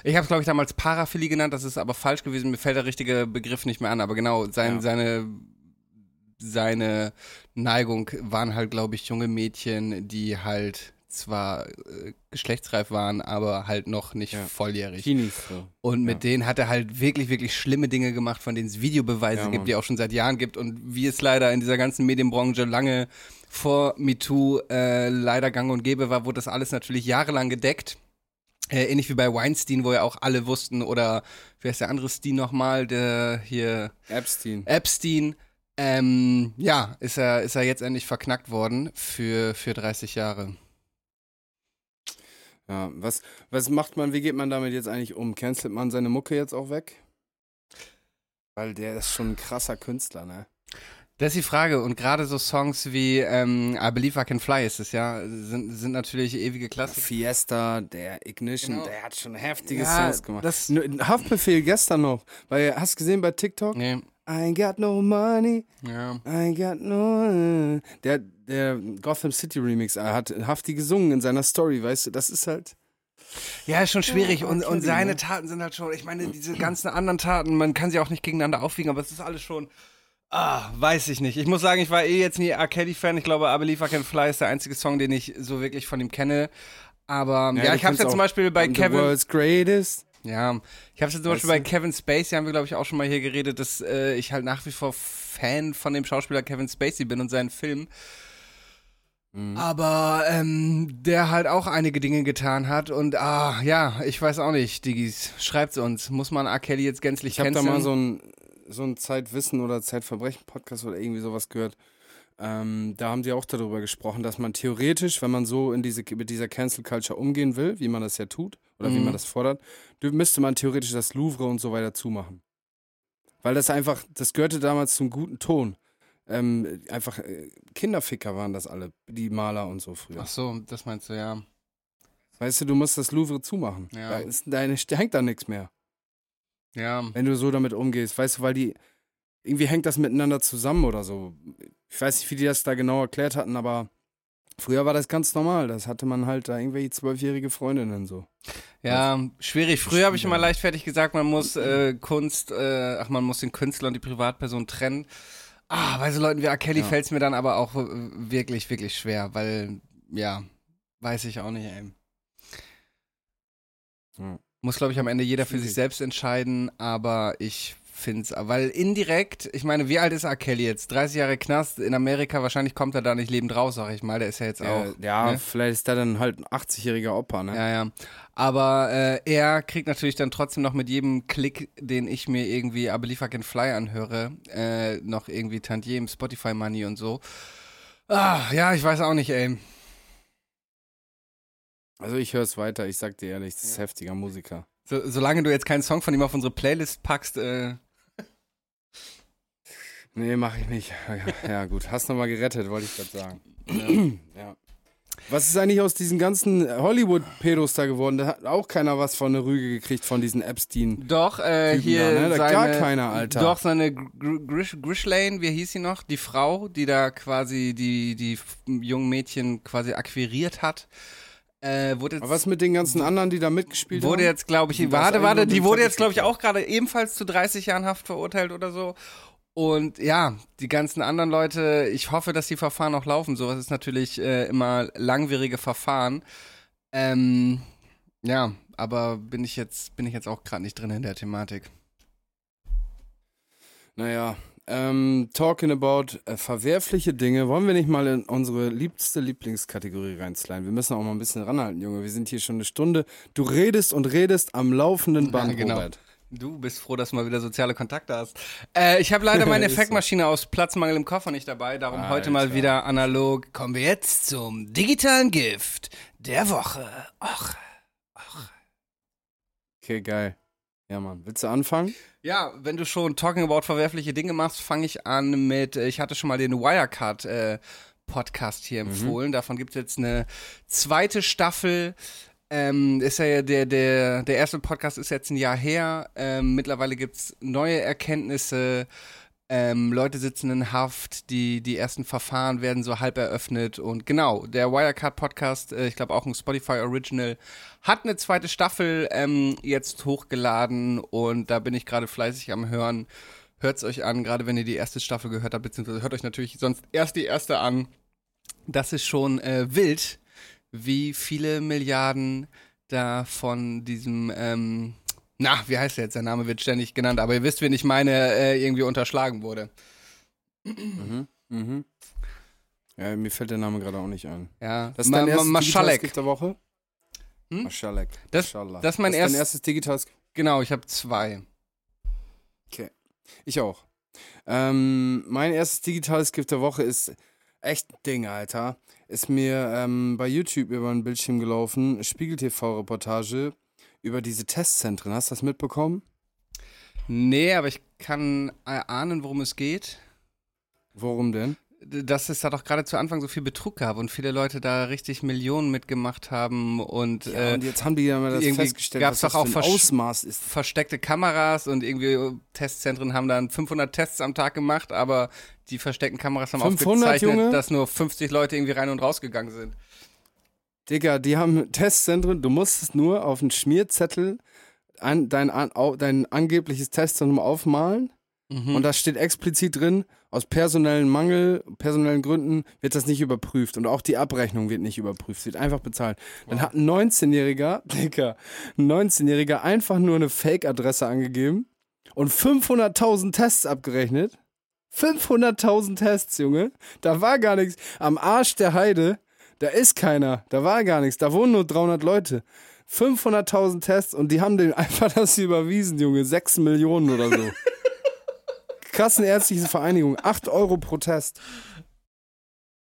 Ich habe es, glaube ich, damals Paraphilie genannt, das ist aber falsch gewesen. Mir fällt der richtige Begriff nicht mehr an, aber genau, sein, Ja. seine, seine Neigung waren halt, glaube ich, junge Mädchen, die halt zwar äh, geschlechtsreif waren, aber halt noch nicht Ja. volljährig. Teenies, so. Und mit Ja. denen hat er halt wirklich, wirklich schlimme Dinge gemacht, von denen es Videobeweise Ja, gibt, Mann. die auch schon seit Jahren gibt und wie es leider in dieser ganzen Medienbranche lange vor MeToo äh, leider gang und gäbe war, wurde das alles natürlich jahrelang gedeckt. Äh, ähnlich wie bei Weinstein, wo ja auch alle wussten, oder wer ist der andere Steen nochmal, der hier Epstein. Epstein. Ähm, ja, ist er, ist er jetzt endlich verknackt worden für, für 30 Jahre. Ja, was, was macht man, wie geht man damit jetzt eigentlich um? Cancelt man seine Mucke jetzt auch weg? Weil der ist schon ein krasser Künstler, ne? Das ist die Frage. Und gerade so Songs wie ähm, I Believe I Can Fly ist es ja, sind, sind natürlich ewige Klassiker. Fiesta, der Ignition, Genau. der hat schon heftige Ja, Songs gemacht. das- Haftbefehl gestern noch, weil hast du gesehen bei TikTok? Nee, I ain't got no money, ja. I ain't got no. Der, der Gotham City Remix er hat Hafti gesungen in seiner Story, weißt du, das ist halt. Ja, ist schon schwierig. Ja, Und, und seine ne? Taten sind halt schon, ich meine, diese ganzen anderen Taten, man kann sie auch nicht gegeneinander aufwiegen, aber es ist alles schon. Ah, weiß ich nicht. Ich muss sagen, ich war eh jetzt nie R. Kelly-Fan. Ich glaube, I Believe I Can Fly ist der einzige Song, den ich so wirklich von ihm kenne. Aber ja, du ich hab's kennst ja zum Beispiel bei I'm Kevin. The world's greatest. Ja, ich habe jetzt zum Beispiel bei? Kevin Spacey, haben wir glaube ich auch schon mal hier geredet, dass äh, ich halt nach wie vor Fan von dem Schauspieler Kevin Spacey bin und seinen Film. Mhm. Aber ähm, der halt auch einige Dinge getan hat und ah, ja, ich weiß auch nicht, Diggis, schreibt's uns. Muss man R. Kelly jetzt gänzlich Ich habe da mal so ein, so ein Zeitwissen oder Zeitverbrechen-Podcast oder irgendwie sowas gehört. Ähm, da haben sie auch darüber gesprochen, dass man theoretisch, wenn man so in diese, mit dieser Cancel Culture umgehen will, wie man das ja tut oder wie Mhm. man das fordert, müsste man theoretisch das Louvre und so weiter zumachen. Weil das einfach, das gehörte damals zum guten Ton. Ähm, einfach äh, Kinderficker waren das alle, die Maler und so früher. Ach so, das meinst du, ja. Weißt du, du musst das Louvre zumachen. Ja. Da, ist, da hängt da nichts mehr. Ja, wenn du so damit umgehst. Weißt du, weil die, irgendwie hängt das miteinander zusammen oder so. Ich weiß nicht, wie die das da genau erklärt hatten, aber früher war das ganz normal. Das hatte man halt da irgendwelche zwölfjährige Freundinnen so. ja, schwierig. Früher habe ich immer leichtfertig gesagt, man muss äh, Kunst, äh, ach, man muss den Künstler und die Privatperson trennen. Ah, bei so Leuten wie R. Kelly Ja. fällt's mir dann aber auch äh, wirklich, wirklich schwer, weil, ja, weiß ich auch nicht, ey. Ja. Muss, glaube ich, am Ende jeder für sich selbst entscheiden, aber ich finde es, weil indirekt, ich meine, wie alt ist R. Kelly jetzt? 30 Jahre Knast in Amerika, wahrscheinlich kommt er da nicht lebend raus, sag ich mal, der ist ja jetzt auch. Äh, ja, ne? vielleicht ist der dann halt ein 80-jähriger Opa, ne? Ja, ja. Aber äh, er kriegt natürlich dann trotzdem noch mit jedem Klick, den ich mir irgendwie I Believe I Can Fly anhöre, äh, noch irgendwie Tantiem, Spotify Money und so. Ah, ja, ich weiß auch nicht, ey. Also ich höre es weiter, ich sag dir ehrlich, das ist heftiger Musiker. So, solange du jetzt keinen Song von ihm auf unsere Playlist packst, äh, Nee, mach ich nicht. *laughs* Ja, ja gut, hast nochmal gerettet, wollte ich gerade sagen. ja. Was ist eigentlich aus diesen ganzen Hollywood-Pedos da geworden? Da hat auch keiner was von der Rüge gekriegt von diesen Epstein. Doch, äh, Typen hier da, ne? Da seine, gar keiner, Alter. Doch, seine Gr Grish, Grishlane, wie hieß sie noch? Die Frau, die da quasi die, die jungen Mädchen quasi akquiriert hat. Äh, wurde jetzt, Aber was mit den ganzen anderen, die da mitgespielt wurde haben? jetzt, glaube ich, warte, warte, die wurde jetzt, glaube ich, auch gerade ebenfalls zu 30 Jahren Haft verurteilt oder so. Und ja, die ganzen anderen Leute, ich hoffe, dass die Verfahren noch laufen. Sowas ist natürlich äh, immer langwierige Verfahren. Ähm, ja, aber bin ich jetzt, bin ich jetzt auch gerade nicht drin in der Thematik. Naja, ähm, talking about äh, verwerfliche Dinge, wollen wir nicht mal in unsere liebste Lieblingskategorie reinsliden? Wir müssen auch mal ein bisschen ranhalten, Junge. Wir sind hier schon eine Stunde. Du redest und redest am laufenden Band, Ja, genau. Robert. Du bist froh, dass du mal wieder soziale Kontakte hast. Äh, ich habe leider meine *laughs* Ist so. Effektmaschine aus Platzmangel im Koffer nicht dabei, darum heute mal Alter. wieder analog. Kommen wir jetzt zum digitalen Gift der Woche. Och. Okay, geil. Ja, Mann. Willst du anfangen? Ja, wenn du schon Talking About verwerfliche Dinge machst, fange ich an mit, äh, ich hatte schon mal den Wirecard äh, Podcast hier empfohlen. Davon gibt es jetzt eine zweite Staffel. Ähm, ist ja der, der, der erste Podcast ist jetzt ein Jahr her. Ähm, mittlerweile gibt es neue Erkenntnisse. Ähm, Leute sitzen in Haft, die, die ersten Verfahren werden so halb eröffnet. Und genau, der Wirecard Podcast, äh, ich glaube auch ein Spotify Original, hat eine zweite Staffel ähm, jetzt hochgeladen und da bin ich gerade fleißig am Hören. Hört's euch an, gerade wenn ihr die erste Staffel gehört habt, beziehungsweise hört euch natürlich sonst erst die erste an. Das ist schon äh, wild, wie viele Milliarden da von diesem, ähm, na, wie heißt der jetzt? Der Name wird ständig genannt, aber ihr wisst, wen ich meine, äh, irgendwie unterschlagen wurde. Mhm. Mhm. Ja, mir fällt der Name gerade auch nicht ein. Ja, Das ist dein erstes Maschalek. Der Woche? Hm? Maschalek. Das- das ist mein dein erst- erstes Digitales. Genau, ich habe zwei. Ich auch. Ähm, mein erstes digitales Gift der Woche ist echt ein Ding, Alter. Ist mir ähm, bei YouTube über den Bildschirm gelaufen. Spiegel TV-Reportage über diese Testzentren. Hast du das mitbekommen? Nee, aber ich kann erahnen, worum es geht. Worum denn? Dass es da doch gerade zu Anfang so viel Betrug gab und viele Leute da richtig Millionen mitgemacht haben und, Ja, äh, und jetzt haben die ja mal das irgendwie festgestellt, gab's was doch auch für ein Ausmaß ist. versteckte Kameras und irgendwie Testzentren haben dann 500 Tests am Tag gemacht, aber die versteckten Kameras haben 500, aufgezeichnet, Junge? dass nur 50 Leute irgendwie rein und rausgegangen sind. Digga, die haben Testzentren. Du musstest nur auf einen Schmierzettel an, dein, an, dein angebliches Testzentrum aufmalen. Mhm. Und da steht explizit drin, aus personellen Mangel, personellen Gründen wird das nicht überprüft. Und auch die Abrechnung wird nicht überprüft. Es wird einfach bezahlt. Dann hat ein 19-Jähriger, *laughs* Digga, ein 19-Jähriger einfach nur eine Fake-Adresse angegeben und 500.000 Tests abgerechnet. 500.000 Tests, Junge. Da war gar nichts. Am Arsch der Heide, da ist keiner. Da war gar nichts. Da wohnen nur 300 Leute. 500.000 Tests und die haben dem *laughs* einfach das überwiesen, Junge. 6 Millionen oder so. *laughs* Kassenärztliche Vereinigung, 8 Euro pro Test.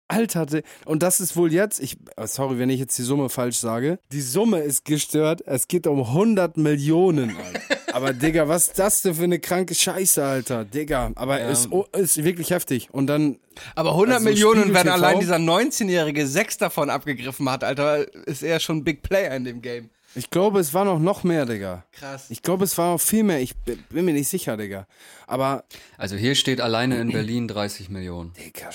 Alter, und das ist wohl jetzt, ich, äh, sorry, wenn ich jetzt die Summe falsch sage, die Summe ist gestört, es geht um 100 Millionen, Alter. Aber Digga, was ist das denn für eine kranke Scheiße, Alter, Digga, aber Ja. ist, oh, ist wirklich heftig. Und dann, Aber 100 Also Millionen, wenn allein dieser 19-Jährige sechs davon abgegriffen hat, Alter, ist er schon Big Player in dem Game. Ich glaube, es war noch, noch mehr, Digga. Krass. Ich glaube, es war noch viel mehr, ich bin mir nicht sicher, Digga. Aber, Also hier steht alleine in Berlin 30 Millionen. Digga,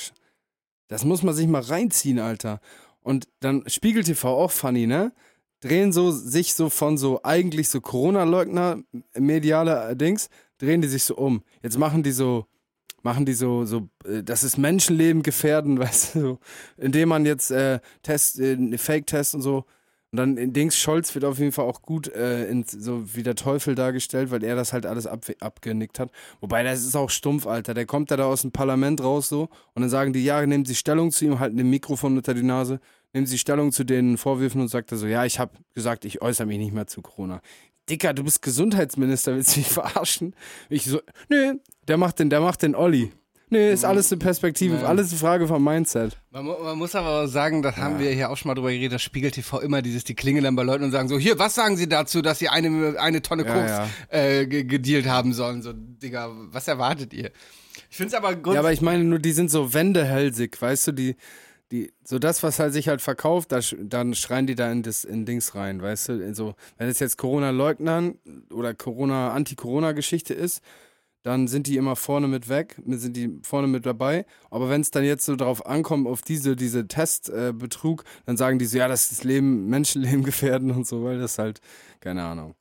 das muss man sich mal reinziehen, Alter. Und dann Spiegel TV auch funny, ne? Drehen so sich so von so eigentlich so Corona-Leugner mediale äh, Dings, drehen die sich so um. Jetzt machen die so, machen die so, so, äh, das ist Menschenleben gefährden, *laughs* weißt du, so, indem man jetzt äh, Test, äh, Fake-Test und so. Und dann in Dings Scholz wird auf jeden Fall auch gut äh, in, so wie der Teufel dargestellt, weil er das halt alles ab, abgenickt hat. Wobei, das ist auch stumpf, Alter. Der kommt da, aus dem Parlament raus so und dann sagen die, ja, nehmen Sie Stellung zu ihm, halten dem Mikrofon unter die Nase, nehmen Sie Stellung zu den Vorwürfen und sagt er so, ja, ich habe gesagt, ich äußere mich nicht mehr zu Corona. Dicker, du bist Gesundheitsminister, willst du mich *laughs* verarschen? Ich so, nö, der macht den, der macht den Olli. Nee, ist alles eine Perspektive, Ja. alles eine Frage vom Mindset. Man, man muss aber sagen, das haben wir hier auch schon mal drüber geredet, das Spiegel TV immer dieses, die klingeln dann bei Leuten und sagen so, hier, was sagen Sie dazu, dass Sie eine, eine Tonne Ja, Koks ja. Äh, ge- gedealt haben sollen? So, Digga, was erwartet ihr? Ich finde es aber gut. Ja, aber ich meine nur, die sind so wendehälsig, weißt du, die, die, so das, was halt sich halt verkauft, da, dann schreien die da in, das, in Dings rein, weißt du? So, wenn es jetzt Corona-Leugnern oder Corona, Anti-Corona-Geschichte ist, dann sind die immer vorne mit weg, sind die vorne mit dabei. Aber wenn es dann jetzt so darauf ankommt, auf diese, diese Testbetrug, äh, dann sagen die so, ja, das ist Leben, *laughs* Menschenleben gefährden und so, weil das halt, keine Ahnung.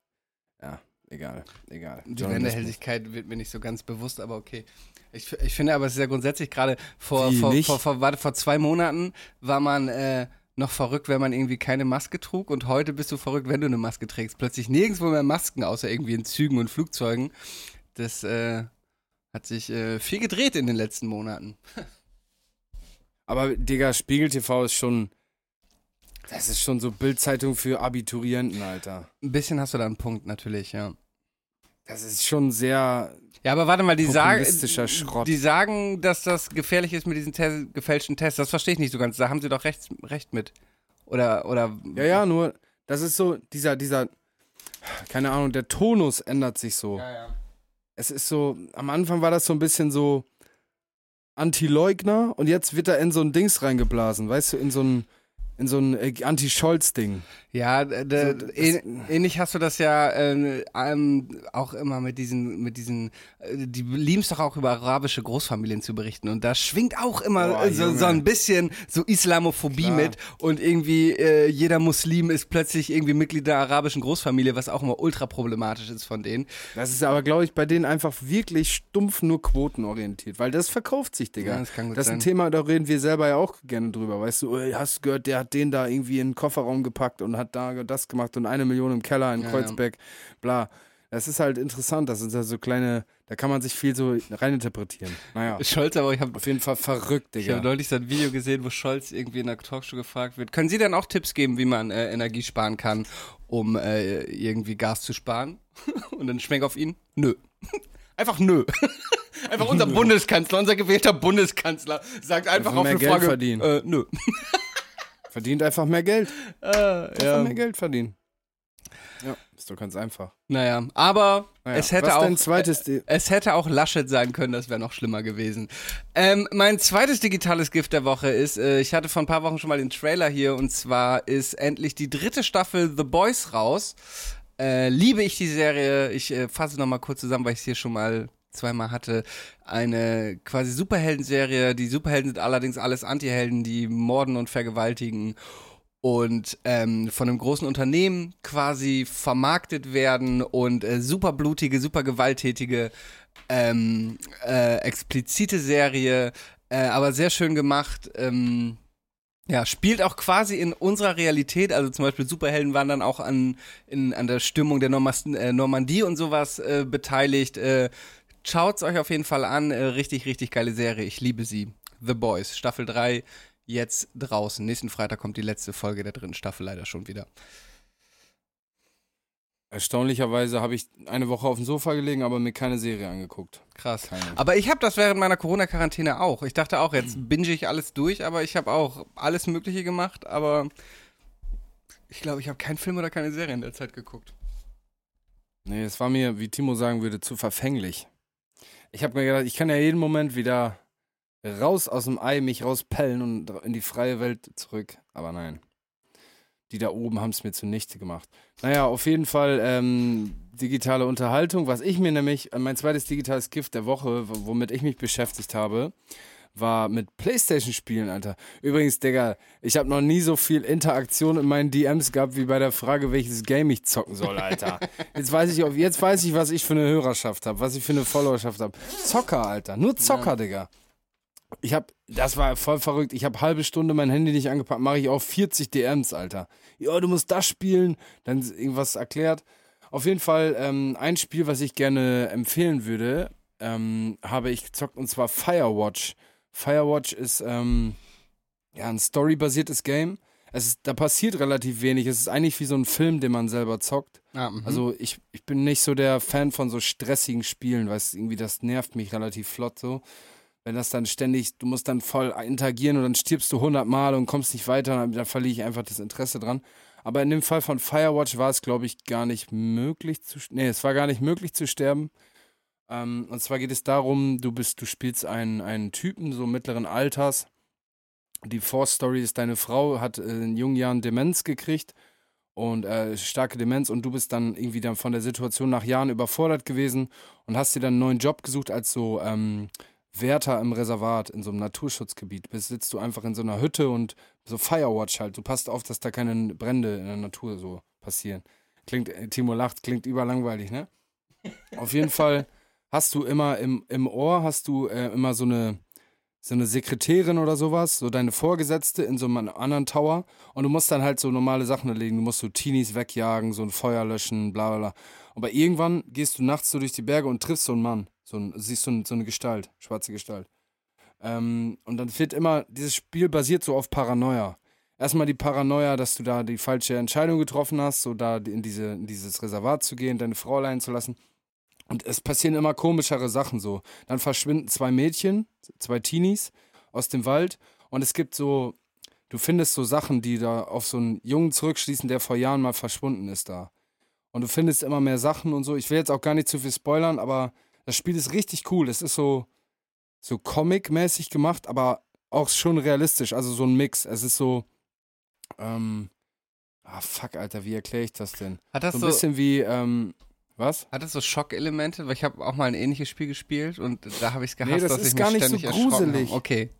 Ja, egal, egal. Die. Wendehelligkeit wird mir nicht so ganz bewusst, aber okay. Ich, ich finde aber, es ist ja grundsätzlich gerade vor, vor, vor, vor, warte, vor zwei Monaten war man äh, noch verrückt, wenn man irgendwie keine Maske trug und heute bist du verrückt, wenn du eine Maske trägst. Plötzlich nirgendwo mehr Masken, außer irgendwie in Zügen und Flugzeugen. Das äh, hat sich äh, viel gedreht in den letzten Monaten. *laughs* Aber, Digga, Spiegel TV ist schon. Das ist schon so Bildzeitung für Abiturienten, Alter. Ein bisschen hast du da einen Punkt, natürlich, ja. Das ist schon sehr. Ja, aber warte mal, die sagen, Schrott. die sagen, dass das gefährlich ist mit diesen Te gefälschten Tests. Das verstehe ich nicht so ganz. Da haben sie doch recht, recht mit. Oder, oder. Ja, ja, nur, das ist so, dieser, dieser. Keine Ahnung, der Tonus ändert sich so. Ja, ja. Es ist so, am Anfang war das so ein bisschen so Anti-Leugner und jetzt wird er in so ein Dings reingeblasen, weißt du, in so ein, in so ein äh, Anti-Scholz-Ding. Ja, d- So, ähn- ähnlich hast du das ja äh, ähm, auch immer mit diesen, mit diesen, äh, die lieben es doch auch über arabische Großfamilien zu berichten und da schwingt auch immer Boah, äh, so, so ein bisschen so Islamophobie Klar. mit und irgendwie äh, jeder Muslim ist plötzlich irgendwie Mitglied der arabischen Großfamilie, was auch immer ultra problematisch ist von denen. Das ist aber, glaube ich, bei denen einfach wirklich stumpf nur quotenorientiert, weil das verkauft sich, Digga. Ja, das kann gut das ist ein sein. Thema, da reden wir selber ja auch gerne drüber, weißt du, hast du gehört, der hat den da irgendwie in den Kofferraum gepackt und hat da das gemacht und eine Million im Keller in Ja, Kreuzberg, bla. Das ist halt interessant, das sind ja so kleine, da kann man sich viel so reininterpretieren. Naja, *laughs* Scholz, aber ich habe auf jeden Fall verrückt, Ich habe Digga. neulich so ein Video gesehen, wo Scholz irgendwie in einer Talkshow gefragt wird. Können Sie denn auch Tipps geben, wie man äh, Energie sparen kann, um äh, irgendwie Gas zu sparen? *laughs* Und dann schwenk auf ihn. Nö. *laughs* Einfach nö. Einfach unser Bundeskanzler, unser gewählter Bundeskanzler sagt einfach, auf mehr eine Geld Frage. verdienen. Äh, nö. Verdient einfach mehr Geld. Einfach ja. mehr Geld verdienen. Ja, ist doch ganz einfach. Naja, aber Naja, es hätte auch. Di- Es hätte auch Laschet sein können, das wäre noch schlimmer gewesen. Ähm, mein zweites digitales Gift der Woche ist, äh, ich hatte vor ein paar Wochen schon mal den Trailer hier und zwar ist endlich die dritte Staffel The Boys raus. Äh, liebe ich die Serie. Ich äh, fasse noch mal kurz zusammen, weil ich es hier schon mal zweimal hatte. Eine quasi Superhelden-Serie. Die Superhelden sind allerdings alles Antihelden, die morden und vergewaltigen und ähm, von einem großen Unternehmen quasi vermarktet werden und äh, super blutige, super gewalttätige, ähm, äh, explizite Serie, äh, aber sehr schön gemacht. Ähm, ja, spielt auch quasi in unserer Realität, also zum Beispiel Superhelden waren dann auch an, in, an der Stimmung der Normas äh, Normandie und sowas äh, beteiligt. Äh, schaut's euch auf jeden Fall an, äh, richtig, richtig geile Serie, ich liebe sie. The Boys, Staffel 3, jetzt draußen. Nächsten Freitag kommt die letzte Folge der dritten Staffel leider schon wieder. Erstaunlicherweise habe ich eine Woche auf dem Sofa gelegen, aber mir keine Serie angeguckt. Krass. Keine. Aber ich habe das während meiner Corona-Quarantäne auch. Ich dachte auch, jetzt binge ich alles durch, aber ich habe auch alles Mögliche gemacht, aber ich glaube, ich habe keinen Film oder keine Serie in der Zeit geguckt. Nee, es war mir, wie Timo sagen würde, zu verfänglich. Ich habe mir gedacht, ich kann ja jeden Moment wieder raus aus dem Ei mich rauspellen und in die freie Welt zurück. Aber nein. Die da oben haben es mir zunichte gemacht. Naja, auf jeden Fall ähm, digitale Unterhaltung. Was ich mir nämlich, äh, mein zweites digitales Gift der Woche, womit ich mich beschäftigt habe, war mit Playstation-Spielen, Alter. Übrigens, Digga, ich habe noch nie so viel Interaktion in meinen DMs gehabt, wie bei der Frage, welches Game ich zocken soll, Alter. *laughs* Jetzt weiß ich, jetzt weiß ich, was ich für eine Hörerschaft habe, was ich für eine Followerschaft habe. Zocker, Alter. Nur Zocker, Digga. Ich hab, das war voll verrückt. Ich habe halbe Stunde mein Handy nicht angepackt, mache ich auch 40 DMs, Alter. Ja, du musst das spielen, dann ist irgendwas erklärt. Auf jeden Fall ähm, ein Spiel, was ich gerne empfehlen würde, ähm, habe ich gezockt und zwar Firewatch. Firewatch ist ähm, ja ein storybasiertes Game. Es ist, da passiert relativ wenig. Es ist eigentlich wie so ein Film, den man selber zockt. Ah, mhm. Also ich, ich bin nicht so der Fan von so stressigen Spielen, weil es irgendwie das nervt mich relativ flott so. Wenn das dann ständig, du musst dann voll interagieren und dann stirbst du 100 Mal und kommst nicht weiter, dann, dann verliere ich einfach das Interesse dran. Aber in dem Fall von Firewatch war es, glaube ich, gar nicht möglich zu, nee, es war gar nicht möglich zu sterben. Ähm, und zwar geht es darum, du bist, du spielst einen, einen Typen so mittleren Alters die Vorstory ist, deine Frau hat in jungen Jahren Demenz gekriegt und äh, starke Demenz und du bist dann irgendwie dann von der Situation nach Jahren überfordert gewesen und hast dir dann einen neuen Job gesucht als so ähm, Wärter im Reservat in so einem Naturschutzgebiet. Bist sitzt du einfach in so einer Hütte und so Firewatch halt. Du passt auf, dass da keine Brände in der Natur so passieren. Klingt, äh, Timo lacht, klingt überlangweilig, ne? Auf jeden Fall hast du immer im, im Ohr, hast du äh, immer so eine, so eine Sekretärin oder sowas, so deine Vorgesetzte in so einem anderen Tower und du musst dann halt so normale Sachen erledigen. Du musst so Teenies wegjagen, so ein Feuer löschen, bla bla bla. Aber irgendwann gehst du nachts so durch die Berge und triffst so einen Mann, so ein, siehst so, ein, so eine Gestalt, schwarze Gestalt. Ähm, und dann wird immer, dieses Spiel basiert so auf Paranoia. Erstmal die Paranoia, dass du da die falsche Entscheidung getroffen hast, so da in, diese, in dieses Reservat zu gehen, deine Frau allein zu lassen. Und es passieren immer komischere Sachen so. Dann verschwinden zwei Mädchen, zwei Teenies aus dem Wald und es gibt so, du findest so Sachen, die da auf so einen Jungen zurückschließen, der vor Jahren mal verschwunden ist da. Und du findest immer mehr Sachen und so. Ich will jetzt auch gar nicht zu viel spoilern, aber das Spiel ist richtig cool. Es ist so, so Comic-mäßig gemacht, aber auch schon realistisch. Also so ein Mix. Es ist so, ähm, ah fuck, Alter, wie erkläre ich das denn? Hat das so ein so, bisschen wie, ähm, was? hat das so Schockelemente? Weil ich habe auch mal ein ähnliches Spiel gespielt und da habe ich es gehasst, Nee, das dass ist ich gar mich nicht so gruselig. Okay.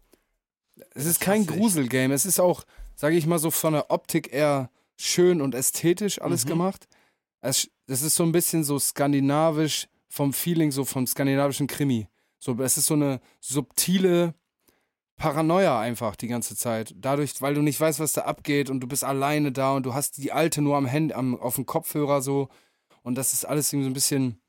Es ist kein hasse ich. Gruselgame. Es ist auch, sage ich mal so, von der Optik eher schön und ästhetisch alles Mhm. gemacht. Es, es ist so ein bisschen so skandinavisch vom Feeling, so vom skandinavischen Krimi. So, es ist so eine subtile Paranoia einfach die ganze Zeit. Dadurch, weil du nicht weißt, was da abgeht und du bist alleine da und du hast die Alte nur am Handy, am, auf dem Kopfhörer so. Und das ist alles irgendwie so ein bisschen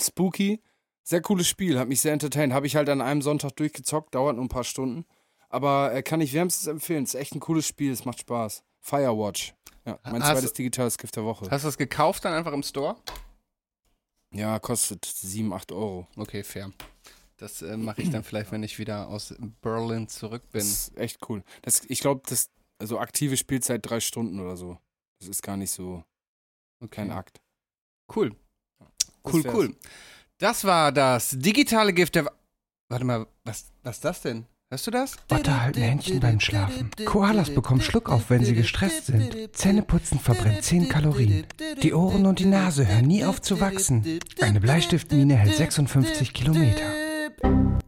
spooky. Sehr cooles Spiel, hat mich sehr entertained. Habe ich halt an einem Sonntag durchgezockt, dauert nur ein paar Stunden. Aber äh, kann ich wärmstens empfehlen. Ist echt ein cooles Spiel, es macht Spaß. Firewatch. Ja, mein Hast zweites digitales Gift der Woche. Hast du das gekauft dann einfach im Store? Ja, kostet 7, 8 Euro. Okay, fair. Das äh, mache ich dann vielleicht, wenn ich wieder aus Berlin zurück bin. Das ist echt cool. Das, ich glaube, das, also aktive Spielzeit drei Stunden oder so. Das ist gar nicht so kein Akt. Cool. Das Cool, cool. Das war das digitale Gift der. Wa- Warte mal, was, was ist das denn? Hörst du das? Otter halten Händchen beim Schlafen. Koalas bekommen Schluckauf, wenn sie gestresst sind. Zähneputzen verbrennt 10 Kalorien. Die Ohren und die Nase hören nie auf zu wachsen. Eine Bleistiftmine hält 56 Kilometer.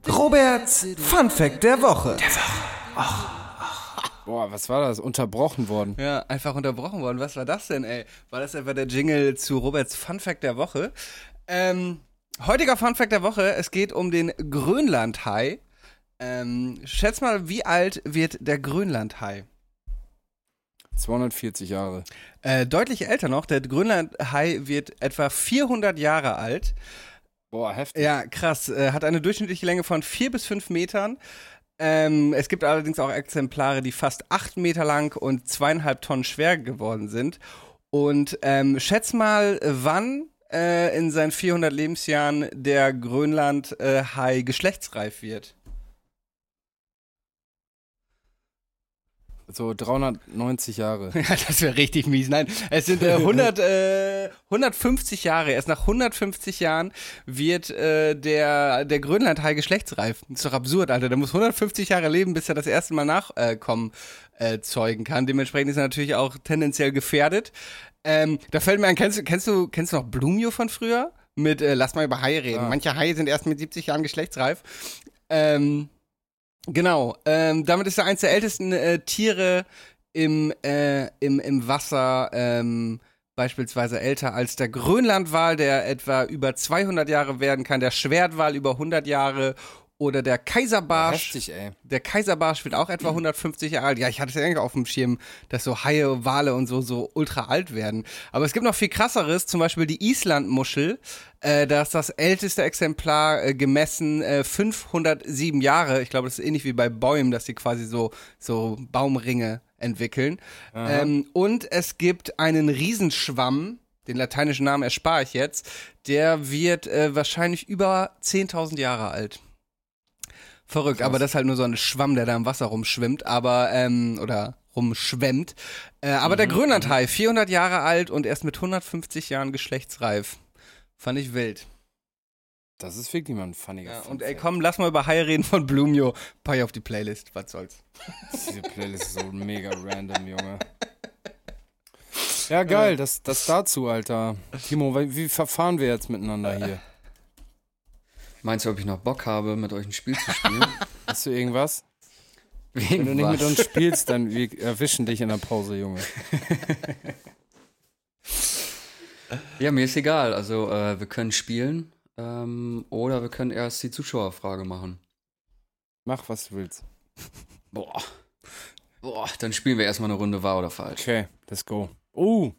Roberts Fun Fact der Woche. Boah, was war das? Unterbrochen worden. Ja, einfach unterbrochen worden. Was war das denn, ey? War das etwa der Jingle zu Roberts Fun Fact der Woche? Ähm, heutiger Fun Fact der Woche, es geht um den Grönlandhai. Ähm, schätz mal, wie alt wird der Grönlandhai? 240 Jahre. Äh, deutlich älter noch, der Grönlandhai wird etwa 400 Jahre alt. Boah, heftig. Ja, krass. Äh, hat eine durchschnittliche Länge von vier bis fünf Metern. Ähm, es gibt allerdings auch Exemplare, die fast acht Meter lang und zweieinhalb Tonnen schwer geworden sind. Und ähm, schätz mal, wann äh, in seinen 400 Lebensjahren der Grönland-Hai geschlechtsreif wird. So 390 Jahre. *laughs* Ja, das wäre richtig mies. Nein, es sind äh, *laughs* 100, äh, 150 Jahre. Erst nach 150 Jahren wird äh, der, der Grönlandhai geschlechtsreif. Das ist doch absurd, Alter. Der muss 150 Jahre leben, bis er das erste Mal nachkommen äh, zeugen kann. Dementsprechend ist er natürlich auch tendenziell gefährdet. Ähm, da fällt mir ein, kennst, du- kennst, du, kennst du noch Blumio von früher? Mit äh, Lass mal über Haie reden. Ja. Manche Haie sind erst mit 70 Jahren geschlechtsreif. Ähm, Genau, ähm, damit ist er eines der ältesten äh, Tiere im, äh, im, im Wasser, ähm, beispielsweise älter als der Grönlandwal, der etwa über 200 Jahre werden kann, der Schwertwal über 100 Jahre oder der Kaiserbarsch. Heftig, ey. Der Kaiserbarsch wird auch etwa 150 Jahre alt. Ja, ich hatte es ja eigentlich auf dem Schirm, dass so Haie, Wale und so so ultra alt werden. Aber es gibt noch viel krasseres, zum Beispiel die Islandmuschel. Äh, da ist das älteste Exemplar äh, gemessen äh, 507 Jahre. Ich glaube, das ist ähnlich wie bei Bäumen, dass die quasi so, so Baumringe entwickeln. Ähm, und es gibt einen Riesenschwamm, den lateinischen Namen erspare ich jetzt, der wird äh, wahrscheinlich über 10.000 Jahre alt. Verrückt, Krass. aber das ist halt nur so ein Schwamm, der da im Wasser rumschwimmt, aber, ähm, oder rumschwemmt. Äh, aber der Grönlandhai, 400 Jahre alt und erst mit 150 Jahren geschlechtsreif. Fand ich wild. Das ist wirklich mal ein funniger Ja, Fun und ey, komm, lass mal über Haie reden von Blumio. Pack auf die Playlist, was soll's. Diese Playlist ist so mega random, Junge. Ja, geil, das, das dazu, Alter. Timo, wie, wie verfahren wir jetzt miteinander hier? Meinst du, ob ich noch Bock habe, mit euch ein Spiel zu spielen? *laughs* Hast du irgendwas? Wenn Wegen du nicht mit was? uns spielst, dann *laughs* wir erwischen dich in der Pause, Junge. Ja, mir ist egal. Also, äh, wir können spielen ähm, oder wir können erst die Zuschauerfrage machen. Mach, was du willst. Boah. Boah, dann spielen wir erstmal eine Runde wahr oder falsch. Okay, let's go. Oh,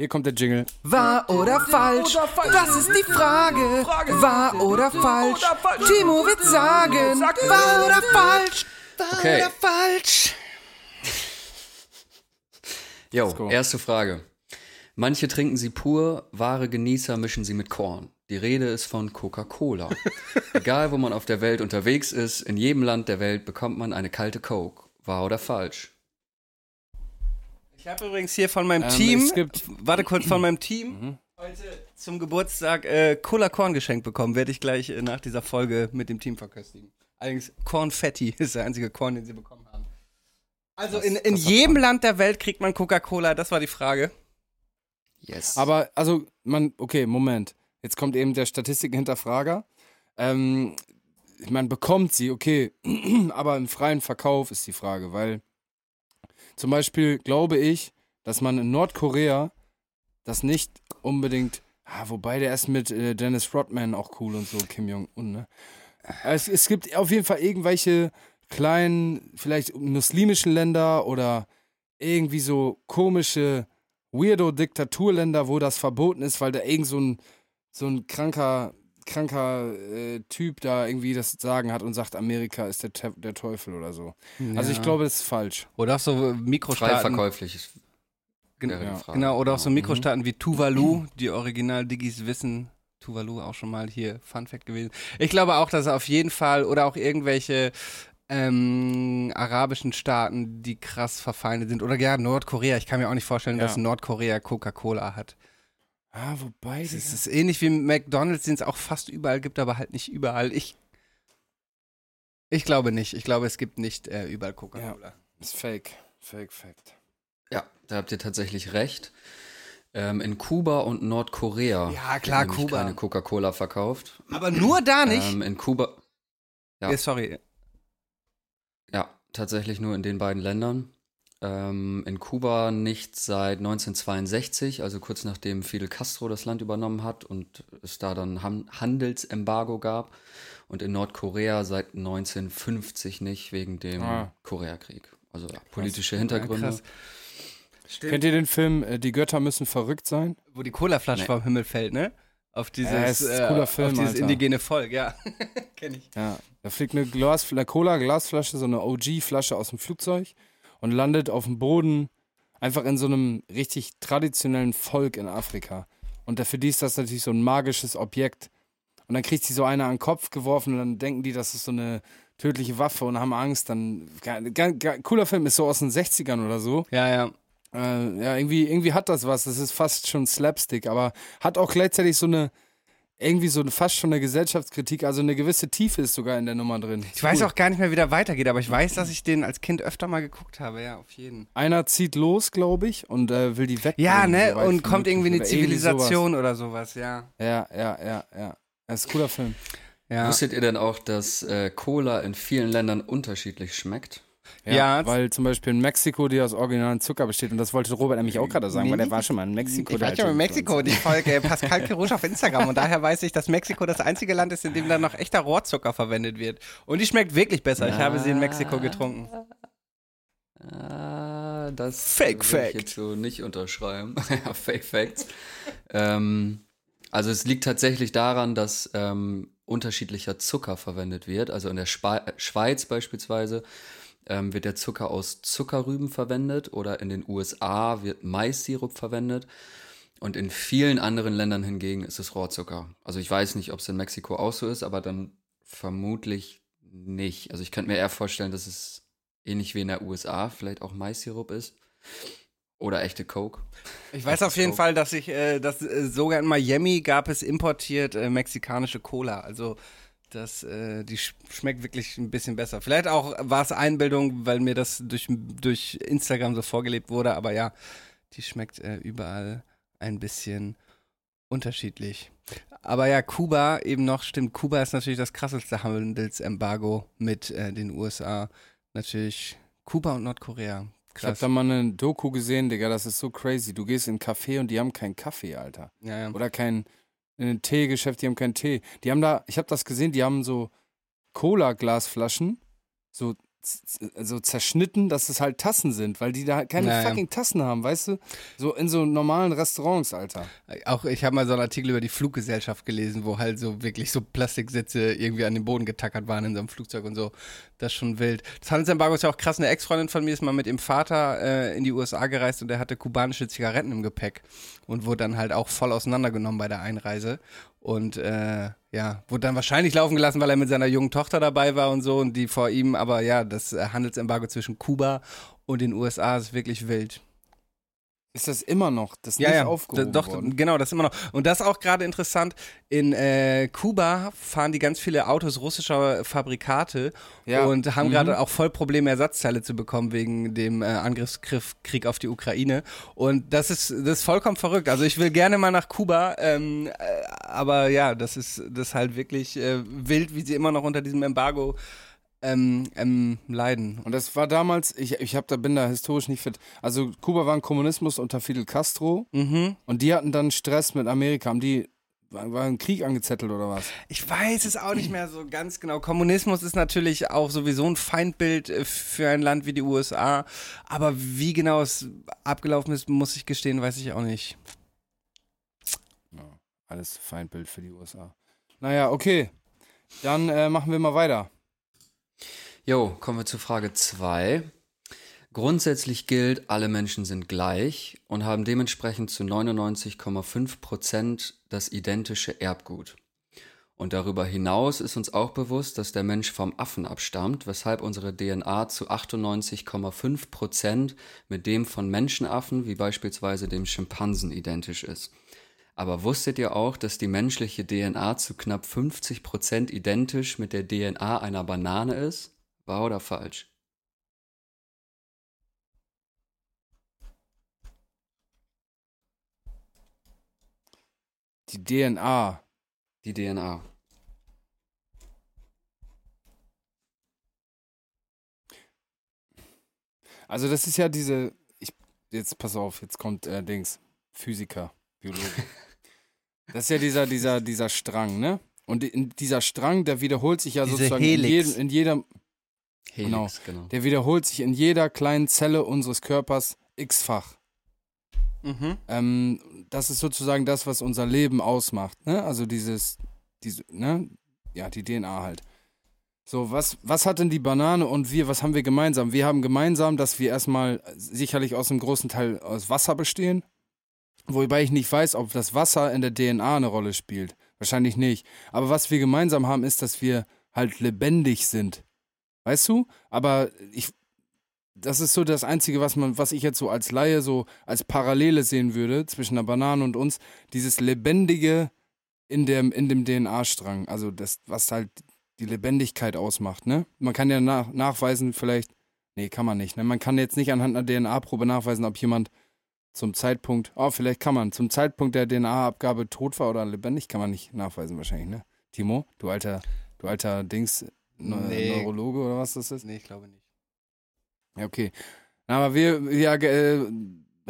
hier kommt der Jingle. Wahr oder falsch? Das ist die Frage. Wahr oder falsch? Timo wird sagen. Wahr oder falsch? Okay. falsch? *laughs* Jo, erste Frage. Manche trinken sie pur, wahre Genießer mischen sie mit Korn. Die Rede ist von Coca-Cola. *laughs* Egal, wo man auf der Welt unterwegs ist, in jedem Land der Welt bekommt man eine kalte Coke. Wahr oder falsch? Ich habe übrigens hier von meinem Ähm, Team, es gibt- warte kurz, von meinem Team heute zum Geburtstag äh, Cola Korn geschenkt bekommen. Werde ich gleich äh, nach dieser Folge mit dem Team verköstigen. Allerdings Kornfetti *laughs* ist der einzige Korn, den sie bekommen haben. Also in, in jedem Land der Welt kriegt man Coca-Cola, das war die Frage. Yes. Aber, also, man, okay, Moment. Jetzt kommt eben der Statistik-Hinterfrager. Ähm, man bekommt sie, okay, *clears throat* aber im freien Verkauf ist die Frage, weil zum Beispiel glaube ich, dass man in Nordkorea das nicht unbedingt, ah, wobei der ist mit äh, Dennis Rodman auch cool und so, Kim Jong-un, ne? Es, es gibt auf jeden Fall irgendwelche kleinen, vielleicht muslimischen Länder oder irgendwie so komische Weirdo-Diktaturländer, wo das verboten ist, weil da irgend so ein, so ein kranker, kranker äh, Typ da irgendwie das Sagen hat und sagt, Amerika ist der, Te der Teufel oder so. Also ich Ja. glaube, das ist falsch. Oder auch so Frei Mikrostaaten. verkäuflich ist- Gen- ja, die Frage. Genau, oder auch so Mhm. Mikrostaaten wie Tuvalu, die Original-Diggis wissen. Tuvalu auch schon mal hier Fun Fact gewesen. Ich glaube auch, dass auf jeden Fall, oder auch irgendwelche ähm, arabischen Staaten, die krass verfeindet sind. Oder ja, Nordkorea. Ich kann mir auch nicht vorstellen, Ja. dass Nordkorea Coca-Cola hat. Ah, wobei, Es Digga. ist ähnlich wie McDonalds, den es auch fast überall gibt, aber halt nicht überall. Ich, ich glaube nicht. Ich glaube, es gibt nicht äh, überall Coca-Cola. ist fake. Fake Fact. Ja, da habt ihr tatsächlich recht. Ähm, in Kuba und Nordkorea Ja, klar, Kuba. keine Coca-Cola verkauft. Aber nur da nicht. Ähm, in Kuba, ja. Ja, sorry. ja, tatsächlich nur in den beiden Ländern. Ähm, in Kuba nicht seit 1962, also kurz nachdem Fidel Castro das Land übernommen hat und es da dann Han Handelsembargo gab. Und in Nordkorea seit 1950 nicht, wegen dem Ah. Koreakrieg. Also ja, politische Hintergründe. krass. Kennt ihr den Film äh, Die Götter müssen verrückt sein? Wo die Colaflasche Nee. vom Himmel fällt, ne? Auf dieses, Ja, äh, cooler Film, auf dieses indigene Volk, ja. *laughs* Kenn ich. Ja. Da fliegt eine, Glas, eine Cola-Glasflasche, so eine OG-Flasche aus dem Flugzeug und landet auf dem Boden, einfach in so einem richtig traditionellen Volk in Afrika. Und da- für die ist das natürlich so ein magisches Objekt. Und dann kriegt sie so einer an den Kopf geworfen und dann denken die, das ist so eine tödliche Waffe und haben Angst. Dann, cooler Film, ist so aus den 60ern oder so. Ja, ja. Äh, ja, irgendwie, irgendwie hat das was. Das ist fast schon Slapstick, aber hat auch gleichzeitig so eine, irgendwie so eine, fast schon eine Gesellschaftskritik. Also eine gewisse Tiefe ist sogar in der Nummer drin. Ich weiß auch gar nicht mehr, wie der weitergeht, aber ich weiß, dass ich den als Kind öfter mal geguckt habe, ja, auf jeden. Einer zieht los, glaube ich, und äh, will die weg. Ja, ne? so Und kommt irgendwie eine oder irgendwie Zivilisation oder sowas, ja. sowas. Ja, ja, ja, ja. Das ist ein cooler Film. Ja. Wusstet ihr denn auch, dass äh, Cola in vielen Ländern unterschiedlich schmeckt? Ja. Weil zum Beispiel in Mexiko die aus originalen Zucker besteht. Und das wollte Robert nämlich auch gerade sagen, weil er war schon mal in Mexiko. Ich der war schon alte in Mexiko, die folge Pascal Kirouche auf Instagram und daher weiß ich, dass Mexiko das einzige Land ist, in dem dann noch echter Rohrzucker verwendet wird. Und die schmeckt wirklich besser. Ich habe sie in Mexiko getrunken. Ah, das Fake Fact. ich jetzt so nicht unterschreiben. *laughs* ja, Fake Facts. ähm, also es liegt tatsächlich daran, dass ähm, unterschiedlicher Zucker verwendet wird. Also in der Spa Schweiz beispielsweise ähm, wird der Zucker aus Zuckerrüben verwendet oder in den USA wird Mais-Sirup verwendet. Und in vielen anderen Ländern hingegen ist es Rohrzucker. Also ich weiß nicht, ob es in Mexiko auch so ist, aber dann vermutlich nicht. Also ich könnte mir eher vorstellen, dass es ähnlich wie in der USA vielleicht auch Mais-Sirup ist. Oder echte Coke. Ich weiß auf jeden Fall, dass ich, äh, dass äh, sogar in Miami gab es importiert äh, mexikanische Cola. Also das, äh, die sch schmeckt wirklich ein bisschen besser. Vielleicht auch war es Einbildung, weil mir das durch, durch Instagram so vorgelebt wurde, aber ja, die schmeckt äh, überall ein bisschen unterschiedlich. Aber ja, Kuba eben noch, stimmt, Kuba ist natürlich das krasseste Handelsembargo mit äh, den USA. Natürlich Kuba und Nordkorea. Ich habe Krass. da mal eine Doku gesehen, Digga, das ist so crazy. Du gehst in ein Café und die haben keinen Kaffee, Alter. ja, ja. Oder kein in ein Teegeschäft, die haben keinen Tee. Die haben da, ich habe das gesehen, die haben so Cola-Glasflaschen, so, so zerschnitten, dass es halt Tassen sind, weil die da keine Ja, ja. fucking Tassen haben, weißt du? So in so normalen Restaurants, Alter. Auch ich habe mal so einen Artikel über die Fluggesellschaft gelesen, wo halt so wirklich so Plastiksitze irgendwie an den Boden getackert waren in so einem Flugzeug und so. Das ist schon wild. Das Handelsembargo ist ja auch krass. Eine Ex-Freundin von mir ist mal mit ihrem Vater äh, in die USA gereist und der hatte kubanische Zigaretten im Gepäck und wurde dann halt auch voll auseinandergenommen bei der Einreise. Und äh, ja, wurde dann wahrscheinlich laufen gelassen, weil er mit seiner jungen Tochter dabei war und so und die vor ihm, aber ja, das äh, Handelsembargo zwischen Kuba und den USA ist wirklich wild. Ist das immer noch? Das ist Ja, nicht ja, aufgehoben doch, worden? genau, das ist immer noch. Und das ist auch gerade interessant. In äh, Kuba fahren die ganz viele Autos russischer Fabrikate Ja. und haben Mhm. gerade auch voll Probleme, Ersatzteile zu bekommen wegen dem äh, Angriffskrieg auf die Ukraine. Und das ist, das ist vollkommen verrückt. Also ich will gerne mal nach Kuba, ähm, äh, aber ja, das ist, das ist halt wirklich äh, wild, wie sie immer noch unter diesem Embargo ähm, ähm, leiden. Und das war damals, ich, ich hab da, bin da historisch nicht fit. Also Kuba war ein Kommunismus unter Fidel Castro Mhm. und die hatten dann Stress mit Amerika. Haben die, war, ein Krieg angezettelt oder was? Ich weiß es auch nicht mehr so ganz genau. Kommunismus ist natürlich auch sowieso ein Feindbild äh, für ein Land wie die USA. Aber wie genau es abgelaufen ist, muss ich gestehen, weiß ich auch nicht. Alles Feindbild für die USA. Naja, okay. Dann äh, machen wir mal weiter. Jo, kommen wir zu Frage 2. Grundsätzlich gilt, alle Menschen sind gleich und haben dementsprechend zu 99,5 Prozent das identische Erbgut. Und darüber hinaus ist uns auch bewusst, dass der Mensch vom Affen abstammt, weshalb unsere DNA zu 98,5 Prozent mit dem von Menschenaffen, wie beispielsweise dem Schimpansen, identisch ist. Aber wusstet ihr auch, dass die menschliche DNA zu knapp 50 Prozent identisch mit der DNA einer Banane ist? Wahr oder falsch? Die DNA. Die DNA. Also das ist ja diese, ich, jetzt pass auf, jetzt kommt äh, Dings, Physiker, Biologe. *laughs* das ist ja dieser, dieser, dieser Strang, ne? Und in dieser Strang, der wiederholt sich ja Diese sozusagen in, jedem, in jeder, Helix, genau. der wiederholt sich in jeder kleinen Zelle unseres Körpers x-fach. Mhm. Ähm, das ist sozusagen das, was unser Leben ausmacht, ne? Also dieses, diese, ne? Ja, die DNA halt. So, was, was hat denn die Banane und wir, was haben wir gemeinsam? Wir haben gemeinsam, dass wir erstmal sicherlich aus einem großen Teil aus Wasser bestehen. Wobei ich nicht weiß, ob das Wasser in der DNA eine Rolle spielt. Wahrscheinlich nicht. Aber was wir gemeinsam haben, ist, dass wir halt lebendig sind. Weißt du? Aber ich, das ist so das Einzige, was man, was ich jetzt so als Laie so als Parallele sehen würde zwischen der Banane und uns. Dieses Lebendige in dem, in dem DNA-Strang. Also das, was halt die Lebendigkeit ausmacht, ne? Man kann ja nach, nachweisen, vielleicht, nee, kann man nicht, ne? Man kann jetzt nicht anhand einer DNA-Probe nachweisen, ob jemand zum Zeitpunkt, oh, vielleicht kann man, zum Zeitpunkt der DNA-Abgabe tot war oder lebendig, kann man nicht nachweisen wahrscheinlich, ne? Timo, du alter, du alter Dings, Nee. Neurologe oder was das ist? Nee, ich glaube nicht. Ja, okay. Aber wir, wir äh,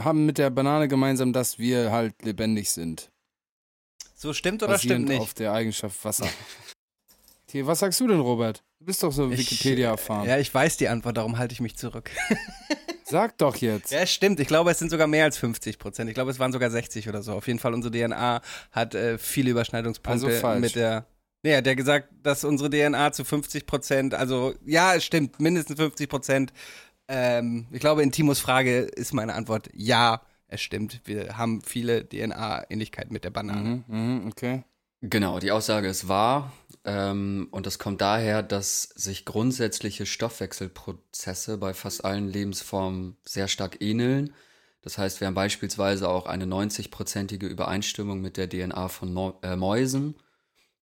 haben mit der Banane gemeinsam, dass wir halt lebendig sind. So stimmt oder basierend stimmt nicht? auf der Eigenschaft Wasser. *laughs* Okay, was sagst du denn, Robert? Du bist doch so Ich- Wikipedia erfahren. Ja, ich weiß die Antwort, darum halte ich mich zurück. *laughs* Sag doch jetzt. Ja, stimmt. Ich glaube, es sind sogar mehr als 50 Prozent. Ich glaube, es waren sogar 60 oder so. Auf jeden Fall, unsere DNA hat äh, viele Überschneidungspunkte Also mit der. Nee, der hat gesagt, dass unsere DNA zu 50 Prozent, also ja, es stimmt, mindestens 50 Prozent. Ähm, ich glaube, in Timos Frage ist meine Antwort ja, es stimmt. Wir haben viele DNA-Ähnlichkeiten mit der Banane. Mhm, mhm, okay. Genau, die Aussage ist wahr ähm, und das kommt daher, dass sich grundsätzliche Stoffwechselprozesse bei fast allen Lebensformen sehr stark ähneln. Das heißt, wir haben beispielsweise auch eine 90-prozentige Übereinstimmung mit der DNA von äh, Mäusen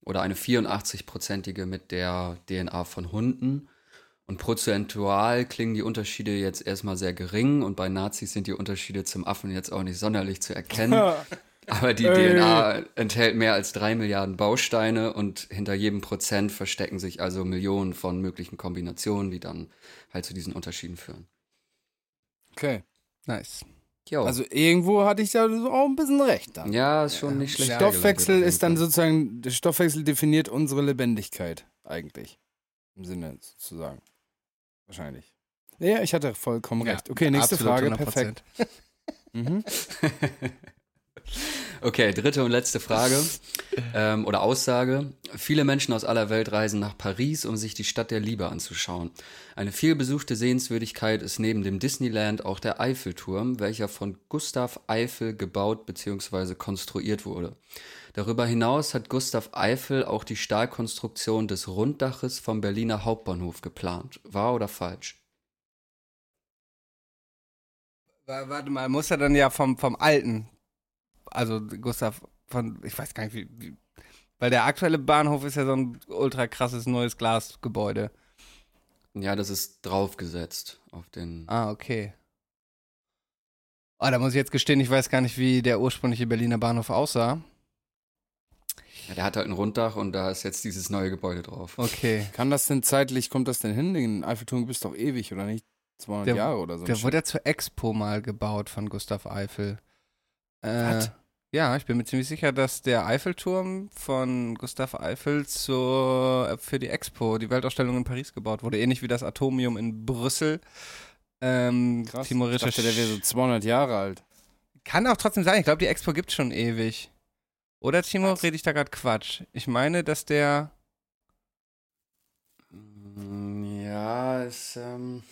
oder eine 84-prozentige mit der DNA von Hunden. Und prozentual klingen die Unterschiede jetzt erstmal sehr gering und bei Nazis sind die Unterschiede zum Affen jetzt auch nicht sonderlich zu erkennen. *laughs* Aber die Ey. DNA enthält mehr als drei Milliarden Bausteine und hinter jedem Prozent verstecken sich also Millionen von möglichen Kombinationen, die dann halt zu diesen Unterschieden führen. Okay. Nice. Jo. Also irgendwo hatte ich da so auch ein bisschen recht dann. ja, ist schon nicht schlecht. Stoffwechsel ist dann sozusagen, der Stoffwechsel definiert unsere Lebendigkeit eigentlich. Im Sinne sozusagen. Wahrscheinlich. Ja, ich hatte vollkommen Ja, recht. Okay, nächste Frage. 100%. Perfekt. *laughs* Mhm. *laughs* Okay, dritte und letzte Frage ähm, oder Aussage. Viele Menschen aus aller Welt reisen nach Paris, um sich die Stadt der Liebe anzuschauen. Eine vielbesuchte Sehenswürdigkeit ist neben dem Disneyland auch der Eiffelturm, welcher von Gustav Eiffel gebaut bzw. konstruiert wurde. Darüber hinaus hat Gustav Eiffel auch die Stahlkonstruktion des Runddaches vom Berliner Hauptbahnhof geplant. Wahr oder falsch? Wa- Warte mal, muss er dann ja vom, vom alten, also Gustav von, ich weiß gar nicht wie, wie weil der aktuelle Bahnhof ist ja so ein ultra krasses neues Glasgebäude. Ja, das ist draufgesetzt auf den. Ah, okay. Oh, da muss ich jetzt gestehen, ich weiß gar nicht, wie der ursprüngliche Berliner Bahnhof aussah. Ja, der hat halt ein Runddach und da ist jetzt dieses neue Gebäude drauf. Okay. Kann das denn zeitlich, kommt das denn hin? Den Eiffelturm bist doch ewig, oder nicht? 200 Der- Jahre oder so. Der wurde ja zur Expo mal gebaut von Gustav Eiffel. Äh? Ja, ich bin mir ziemlich sicher, dass der Eiffelturm von Gustav Eiffel zur, für die Expo, die Weltausstellung in Paris gebaut wurde. Ähnlich wie das Atomium in Brüssel. Ähm, Krass. Timo ich dachte, der wäre so 200 Jahre alt. Kann auch trotzdem sein. Ich glaube, die Expo gibt schon ewig. Oder, Timo, rede ich da gerade Quatsch? Ich meine, dass der. Mm, Ja, es. Ähm,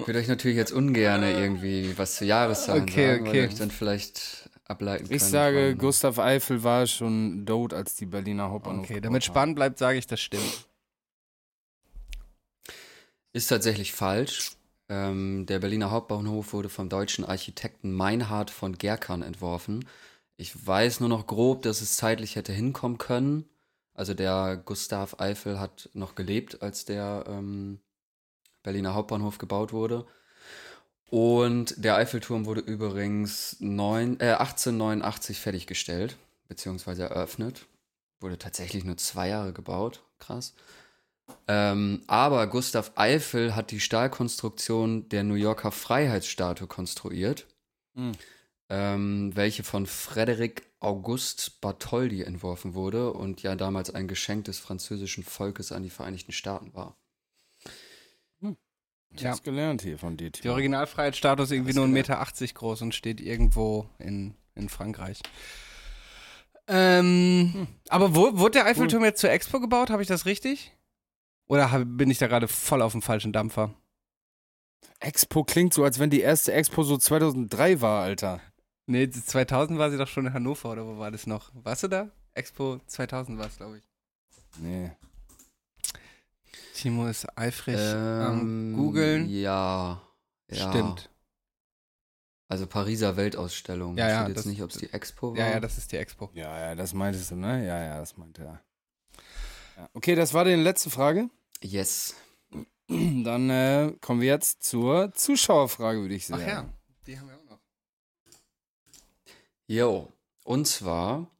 ich würde euch natürlich jetzt ungern irgendwie was zu Jahreszahlen Okay, sagen, okay. weil euch dann vielleicht ableiten Ich sage, von- Gustav Eiffel war schon tot, als die Berliner Hauptbahnhof Okay, damit spannend bleibt, sage ich, das stimmt. Ist tatsächlich falsch. Ähm, der Berliner Hauptbahnhof wurde vom deutschen Architekten Meinhard von Gerkan entworfen. Ich weiß nur noch grob, dass es zeitlich hätte hinkommen können. Also der Gustav Eiffel hat noch gelebt, als der ähm, Berliner Hauptbahnhof gebaut wurde. Und der Eiffelturm wurde übrigens neun, äh, 1889 fertiggestellt, beziehungsweise eröffnet. Wurde tatsächlich nur zwei Jahre gebaut. Krass. Ähm, aber Gustav Eiffel hat die Stahlkonstruktion der New Yorker Freiheitsstatue konstruiert, Hm. ähm, welche von Frederick August Bartholdi entworfen wurde und ja damals ein Geschenk des französischen Volkes an die Vereinigten Staaten war. Ich Ja. hab's gelernt hier von dir, Die. Originalfreiheitsstatue ist irgendwie nur 1,80 Meter groß und steht irgendwo in, in Frankreich. Ähm, Aber wo, wurde der Eiffelturm jetzt zur Expo gebaut? Habe ich das richtig? Oder hab, bin ich da gerade voll auf dem falschen Dampfer? Expo klingt so, als wenn die erste Expo so 2003 war, Alter. Nee, 2000 war sie doch schon in Hannover, oder wo war das noch? Warst du da? Expo 2000 war es, glaube ich. Nee. Timo ist eifrig Ähm, am Googeln. Ja. ja. Stimmt. Also Pariser Weltausstellung. Ja, ja, Steht jetzt das- nicht, ob es die Expo war. Ja, ja, das ist die Expo. Ja, ja, das meintest du, ne? Ja, ja, das meinte er. Ja. Okay, das war die letzte Frage. Yes. *clears throat* Dann äh, kommen wir jetzt zur Zuschauerfrage, würde ich Ach sagen. ja, die haben wir auch noch. Jo. Und zwar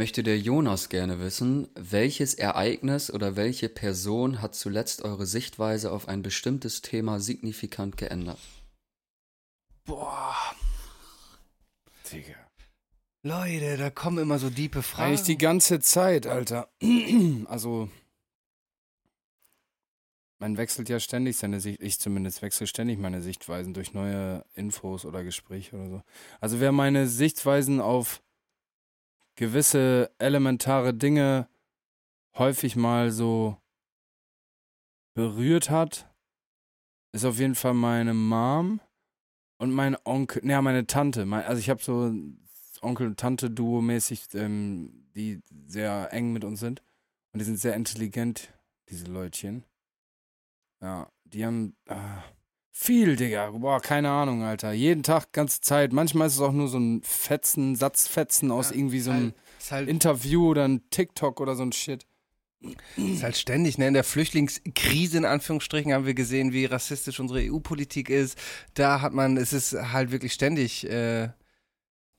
möchte der Jonas gerne wissen, welches Ereignis oder welche Person hat zuletzt eure Sichtweise auf ein bestimmtes Thema signifikant geändert? Boah, Digga. Leute, da kommen immer so diepe Fragen. Eigentlich die ganze Zeit, Alter. *clears throat* Also, man wechselt ja ständig seine Sicht, ich zumindest wechsle ständig meine Sichtweisen durch neue Infos oder Gespräche oder so. Also, wer meine Sichtweisen auf gewisse elementare Dinge häufig mal so berührt hat, ist auf jeden Fall meine Mom und mein Onkel, ja, meine Tante. Mein, also ich habe so Onkel- und Tante-Duo mäßig, ähm, die sehr eng mit uns sind. Und die sind sehr intelligent, diese Leutchen. Ja, die haben, ah, Viel, Digga. Boah, keine Ahnung, Alter. Jeden Tag, ganze Zeit. Manchmal ist es auch nur so ein Fetzen, Satzfetzen aus irgendwie so einem Ist halt, Interview oder ein TikTok oder so ein Shit. ist halt ständig, ne? In der Flüchtlingskrise, in Anführungsstrichen, haben wir gesehen, wie rassistisch unsere EU-Politik ist. Da hat man, es ist halt wirklich ständig äh,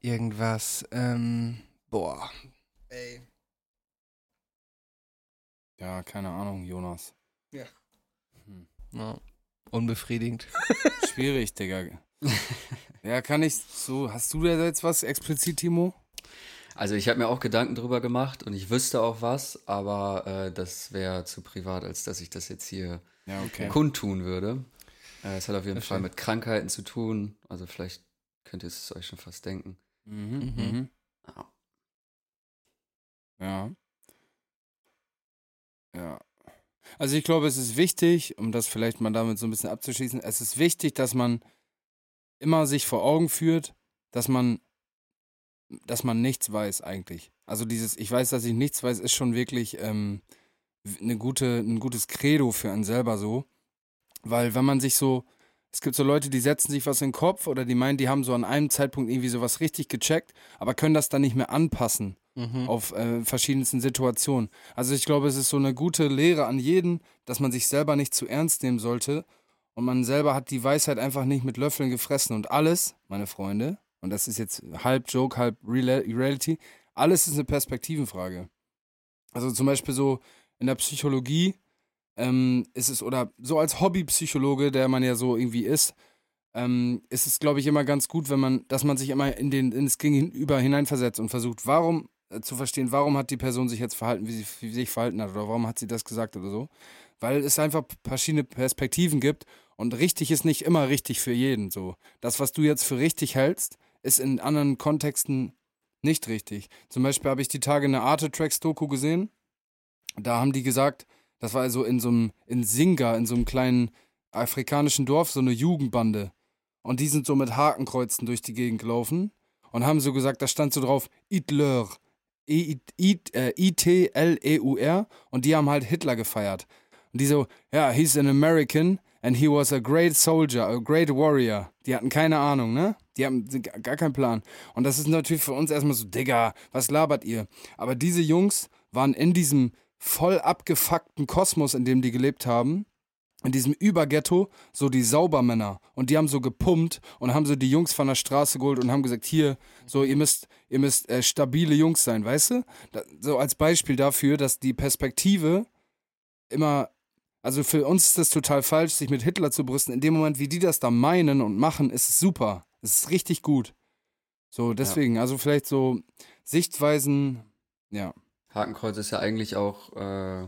irgendwas. Ähm, boah. Ey. Ja, keine Ahnung, Jonas. Ja. Unbefriedigend. *laughs* Schwierig, Digga. ja, kann ich so. Hast du da jetzt was explizit, Timo? Also ich habe mir auch Gedanken drüber gemacht und ich wüsste auch was, aber äh, das wäre zu privat, als dass ich das jetzt hier Ja, okay. kundtun würde. Äh, es hat auf jeden Verstehe. Fall mit Krankheiten zu tun. Also vielleicht könnt ihr es euch schon fast denken. Mhm, Mhm. mhm. Ja. Ja. Ja. Also ich glaube, es ist wichtig, um das vielleicht mal damit so ein bisschen abzuschließen, es ist wichtig, dass man immer sich vor Augen führt, dass man, dass man nichts weiß eigentlich. Also dieses, ich weiß, dass ich nichts weiß, ist schon wirklich ähm, eine gute, ein gutes Credo für einen selber so. Weil wenn man sich so, es gibt so Leute, die setzen sich was in den Kopf oder die meinen, die haben so an einem Zeitpunkt irgendwie sowas richtig gecheckt, aber können das dann nicht mehr anpassen Mhm. auf äh, verschiedensten Situationen. Also ich glaube, es ist so eine gute Lehre an jeden, dass man sich selber nicht zu ernst nehmen sollte und man selber hat die Weisheit einfach nicht mit Löffeln gefressen und alles, meine Freunde, und das ist jetzt halb Joke, halb Real Reality, alles ist eine Perspektivenfrage. Also zum Beispiel so in der Psychologie ähm, ist es, oder so als Hobbypsychologe, der man ja so irgendwie ist, ähm, ist es, glaube ich, immer ganz gut, wenn man, dass man sich immer in den, ins Gegenüber hineinversetzt und versucht, warum zu verstehen, warum hat die Person sich jetzt verhalten, wie sie, wie sie sich verhalten hat oder warum hat sie das gesagt oder so. Weil es einfach verschiedene Perspektiven gibt und richtig ist nicht immer richtig für jeden so. Das, was du jetzt für richtig hältst, ist in anderen Kontexten nicht richtig. Zum Beispiel habe ich die Tage eine Arte Tracks Doku gesehen. Da haben die gesagt, das war also in so einem, in Singa, in so einem kleinen afrikanischen Dorf, so eine Jugendbande. Und die sind so mit Hakenkreuzen durch die Gegend gelaufen und haben so gesagt, da stand so drauf, Hitler. E- I- äh, I-T-L-E-U-R. Und die haben halt Hitler gefeiert. Und die so, ja, he's an American and he was a great soldier, a great warrior. Die hatten keine Ahnung, ne? Die haben gar keinen Plan. Und das ist natürlich für uns erstmal so, Digga, was labert ihr? Aber diese Jungs waren in diesem voll abgefuckten Kosmos, in dem die gelebt haben, in diesem Überghetto so die Saubermänner und die haben so gepumpt und haben so die Jungs von der Straße geholt und haben gesagt, hier, so ihr müsst, ihr müsst äh, stabile Jungs sein, weißt du? Da, so als Beispiel dafür, dass die Perspektive immer, also für uns ist das total falsch, sich mit Hitler zu brüsten. In dem Moment, wie die das da meinen und machen, ist es super. Es ist richtig gut. So, deswegen, also vielleicht so Sichtweisen, ja. Hakenkreuz ist ja eigentlich auch, äh,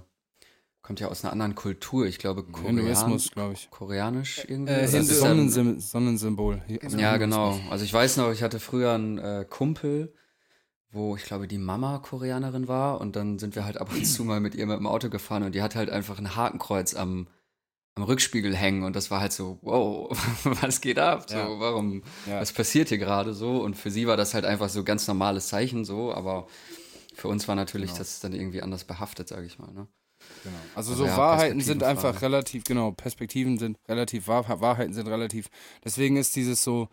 kommt ja aus einer anderen Kultur. Ich glaube, Hinduismus, Korean, glaube ich. koreanisch irgendwie. Äh, ist ist ja- Sonnensym Sonnensymbol. Also Ja, genau. Also ich weiß noch, ich hatte früher einen äh, Kumpel, wo ich glaube, die Mama Koreanerin war und dann sind wir halt ab und zu *laughs* mal mit ihr mit dem Auto gefahren und die hat halt einfach ein Hakenkreuz am, am Rückspiegel hängen und das war halt so, wow, *laughs* was geht ab? So, Ja. warum, Ja. was passiert hier gerade so? Und für sie war das halt einfach so ganz normales Zeichen so, aber für uns war natürlich Genau. das dann irgendwie anders behaftet, sage ich mal. Ne? Genau. Also, Also so ja, Wahrheiten sind einfach relativ, genau, Perspektiven sind relativ, Wahr, Wahrheiten sind relativ. Deswegen ist dieses so,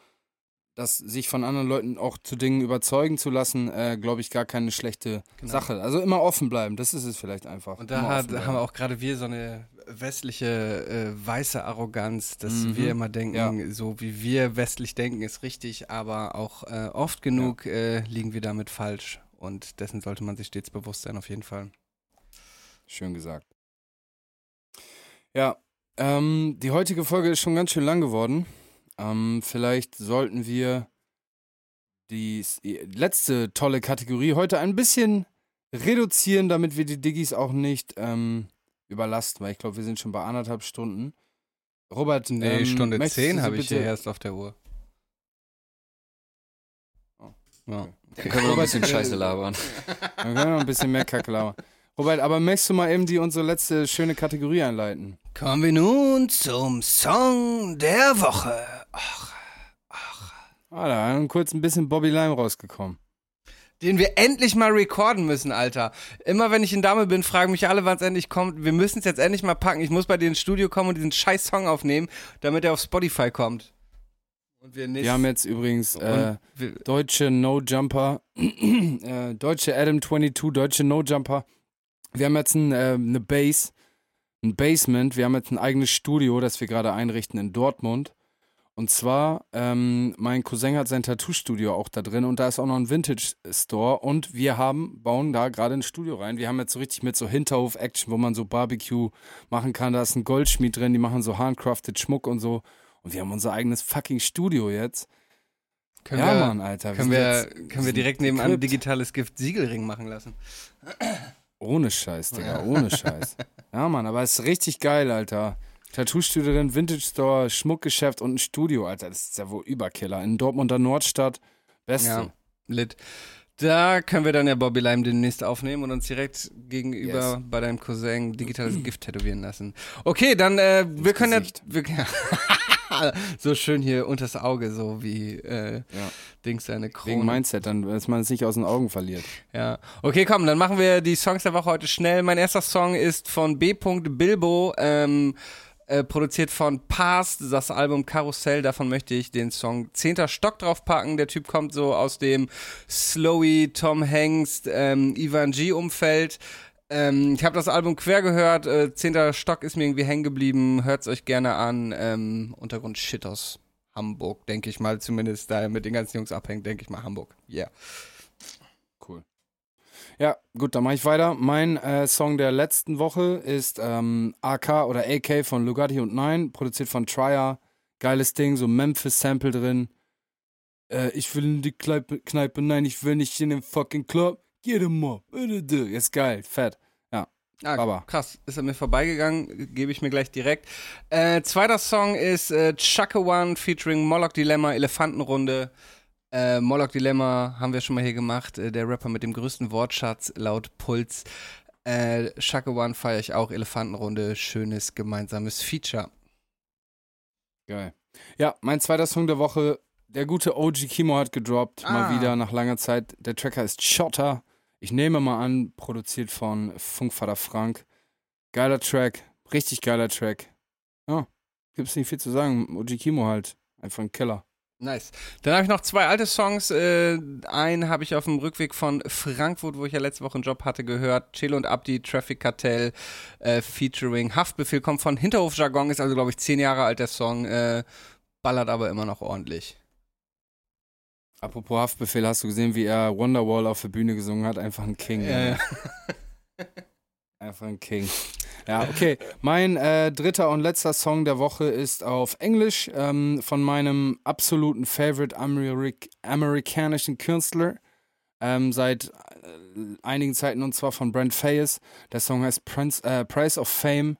dass sich von anderen Leuten auch zu Dingen überzeugen zu lassen, äh, glaube ich, gar keine schlechte Sache. Also immer offen bleiben, das ist es vielleicht einfach. Und da hat, haben auch gerade wir so eine westliche äh, weiße Arroganz, dass Mhm. wir immer denken, Ja. so wie wir westlich denken, ist richtig, aber auch äh, oft genug äh, liegen wir damit falsch. Und dessen sollte man sich stets bewusst sein, auf jeden Fall. Schön gesagt. Ja, ähm, die heutige Folge ist schon ganz schön lang geworden. Ähm, vielleicht sollten wir die letzte tolle Kategorie heute ein bisschen reduzieren, damit wir die Diggis auch nicht ähm, überlasten, weil ich glaube, wir sind schon bei anderthalb Stunden. Robert, Nee, ähm, Stunde möchtest 10 du habe ich hier erst auf der Uhr. Oh, Ja. okay. Dann können wir noch ein bisschen Scheiße labern. Dann können wir noch ein bisschen mehr Kacke labern. Robert, aber möchtest du mal eben die unsere letzte schöne Kategorie einleiten? Kommen wir nun zum Song der Woche. Ach, Ah, da ist kurz ein bisschen Bobby Lime rausgekommen. Den wir endlich mal recorden müssen, Alter. Immer wenn ich in Dame bin, fragen mich alle, wann es endlich kommt. Wir müssen es jetzt endlich mal packen. Ich muss bei dir ins Studio kommen und diesen scheiß Song aufnehmen, damit er auf Spotify kommt. Und wir nicht. Wir haben jetzt übrigens äh, deutsche No-Jumper, *clears throat* äh, deutsche Adam 22, deutsche No-Jumper. Wir haben jetzt ein, äh, eine Base, ein Basement. Wir haben jetzt ein eigenes Studio, das wir gerade einrichten in Dortmund. Und zwar, ähm, mein Cousin hat sein Tattoo-Studio auch da drin und da ist auch noch ein Vintage-Store und wir haben, bauen da gerade ein Studio rein. Wir haben jetzt so richtig mit so Hinterhof-Action, wo man so Barbecue machen kann. Da ist ein Goldschmied drin, die machen so handcrafted Schmuck und so. Und wir haben unser eigenes fucking Studio jetzt. können ja, wir, Mann, Alter. Können wir, jetzt- können wir direkt nebenan ein digitales Gift-Siegelring machen lassen. Ohne Scheiß, Digga, ohne Scheiß. *laughs* Ja, Mann, aber es ist richtig geil, Alter. Tattoo-Studio drin, Vintage Store, Schmuckgeschäft und ein Studio, Alter. Das ist ja wohl Überkiller. In Dortmunder Nordstadt. Beste. Ja, lit. Da können wir dann ja Bobby Lime demnächst aufnehmen und uns direkt gegenüber Yes. bei deinem Cousin digitales *clears throat* Gift tätowieren lassen. Okay, dann äh, wir können Gesicht. *laughs* ja wir, *laughs* so schön hier unters Auge, so wie äh, Ja. Dings seine Krone. Wegen Mindset, dann, dass man es nicht aus den Augen verliert. Ja. Okay, komm, dann machen wir die Songs der Woche heute schnell. Mein erster Song ist von B. Bilbo, ähm, äh, produziert von Past, das Album Karussell. Davon möchte ich den Song Zehnter Stock draufpacken. Der Typ kommt so aus dem Slowy, Tom Hanks, ähm, Ivan G. Ähm, ich habe das Album quer gehört. Äh, Zehnter Stock ist mir irgendwie hängen geblieben. Hört's euch gerne an. Ähm, Untergrund Shit aus Hamburg, denke ich mal. Zumindest da mit den ganzen Jungs abhängt, denke ich mal Hamburg. Yeah. Cool. Ja, gut, dann mache ich weiter. Mein äh, Song der letzten Woche ist ähm, AK oder AK von Lugatti und Nine, produziert von Trier. Geiles Ding, so Memphis-Sample drin. Äh, ich will in die Kneipe, Kneipe, nein, ich will nicht in den fucking Club. Get him up. Ist geil, fett. Ah, Aber- krass, ist an mir vorbeigegangen, gebe ich mir gleich direkt. Äh, zweiter Song ist äh, Chaka One featuring Moloch Dilemma, Elefantenrunde. Äh, Moloch Dilemma haben wir schon mal hier gemacht, äh, der Rapper mit dem größten Wortschatz laut Puls. Äh, Chaka One feiere ich auch, Elefantenrunde, schönes gemeinsames Feature. Geil. Ja, mein zweiter Song der Woche, der gute OG Kimo hat gedroppt, Ah. mal wieder nach langer Zeit. Der Track heißt Shotter. Ich nehme mal an, produziert von Funkvater Frank. Geiler Track, richtig geiler Track. Ja, gibt's nicht viel zu sagen. OG Kimo halt, einfach ein Killer. Nice. Dann habe ich noch zwei alte Songs. Äh, einen habe ich auf dem Rückweg von Frankfurt, wo ich ja letzte Woche einen Job hatte, gehört. Chelo und Abdi, Traffic Cartel, äh, featuring Haftbefehl, kommt von Hinterhof Jargon, ist also, glaube ich, zehn Jahre alt, der Song. Äh, ballert aber immer noch ordentlich. Apropos Haftbefehl, hast du gesehen, wie er Wonderwall auf der Bühne gesungen hat? Einfach ein King. Junge. *laughs* Einfach ein King. Ja, okay. Mein äh, dritter und letzter Song der Woche ist auf Englisch ähm, von meinem absoluten Favorite Amerik amerikanischen Künstler ähm, seit äh, einigen Zeiten und zwar von Brent Fayes. Der Song heißt Prince, äh, Price of Fame.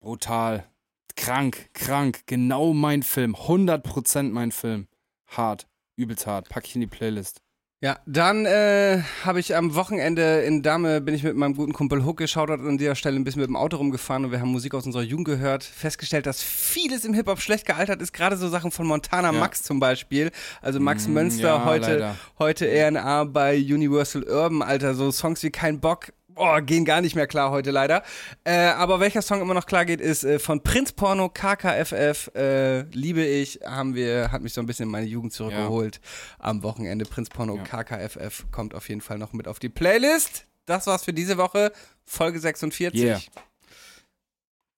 Brutal. Krank, krank. Genau mein Film. 100% mein Film. Hart. Übelst hart. Pack ich in die Playlist. Ja, dann äh, habe ich am Wochenende in Dame, bin ich mit meinem guten Kumpel Hook geschaut an dieser Stelle ein bisschen mit dem Auto rumgefahren und wir haben Musik aus unserer Jugend gehört, festgestellt, dass vieles im Hip-Hop schlecht gealtert ist, gerade so Sachen von Montana Ja. Max zum Beispiel, also Max Mm, Münster, ja, heute, leider. heute RNA bei Universal Urban, Alter, so Songs wie Kein Bock, oh, gehen gar nicht mehr klar heute leider. Äh, aber welcher Song immer noch klar geht, ist äh, von Prinz Porno, KKFF, äh, liebe ich, haben wir, hat mich so ein bisschen in meine Jugend zurückgeholt am Wochenende. Prinz Porno, Ja. KKFF kommt auf jeden Fall noch mit auf die Playlist. Das war's für diese Woche, Folge 46. Yeah.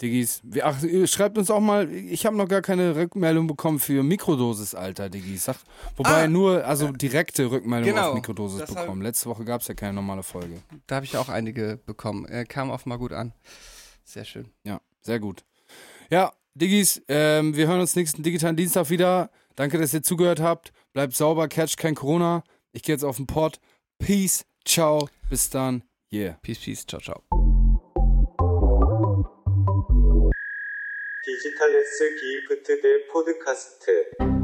Diggis, ach, schreibt uns auch mal, ich habe noch gar keine Rückmeldung bekommen für Mikrodosis, Alter, Diggis. Sag, wobei Ah, nur, also direkte Rückmeldung genau, auf Mikrodosis hab- bekommen. Letzte Woche gab es ja keine normale Folge. Da habe ich auch einige bekommen. Er kam offenbar gut an. Sehr schön. Ja, sehr gut. Ja, Diggis, ähm, wir hören uns nächsten digitalen Dienstag wieder. Danke, dass ihr zugehört habt. Bleibt sauber, catch kein Corona. Ich gehe jetzt auf den Pod. Peace, ciao, bis dann. Yeah. Peace, peace. Ciao, ciau. 디지털 S 기프트 대 포드카스트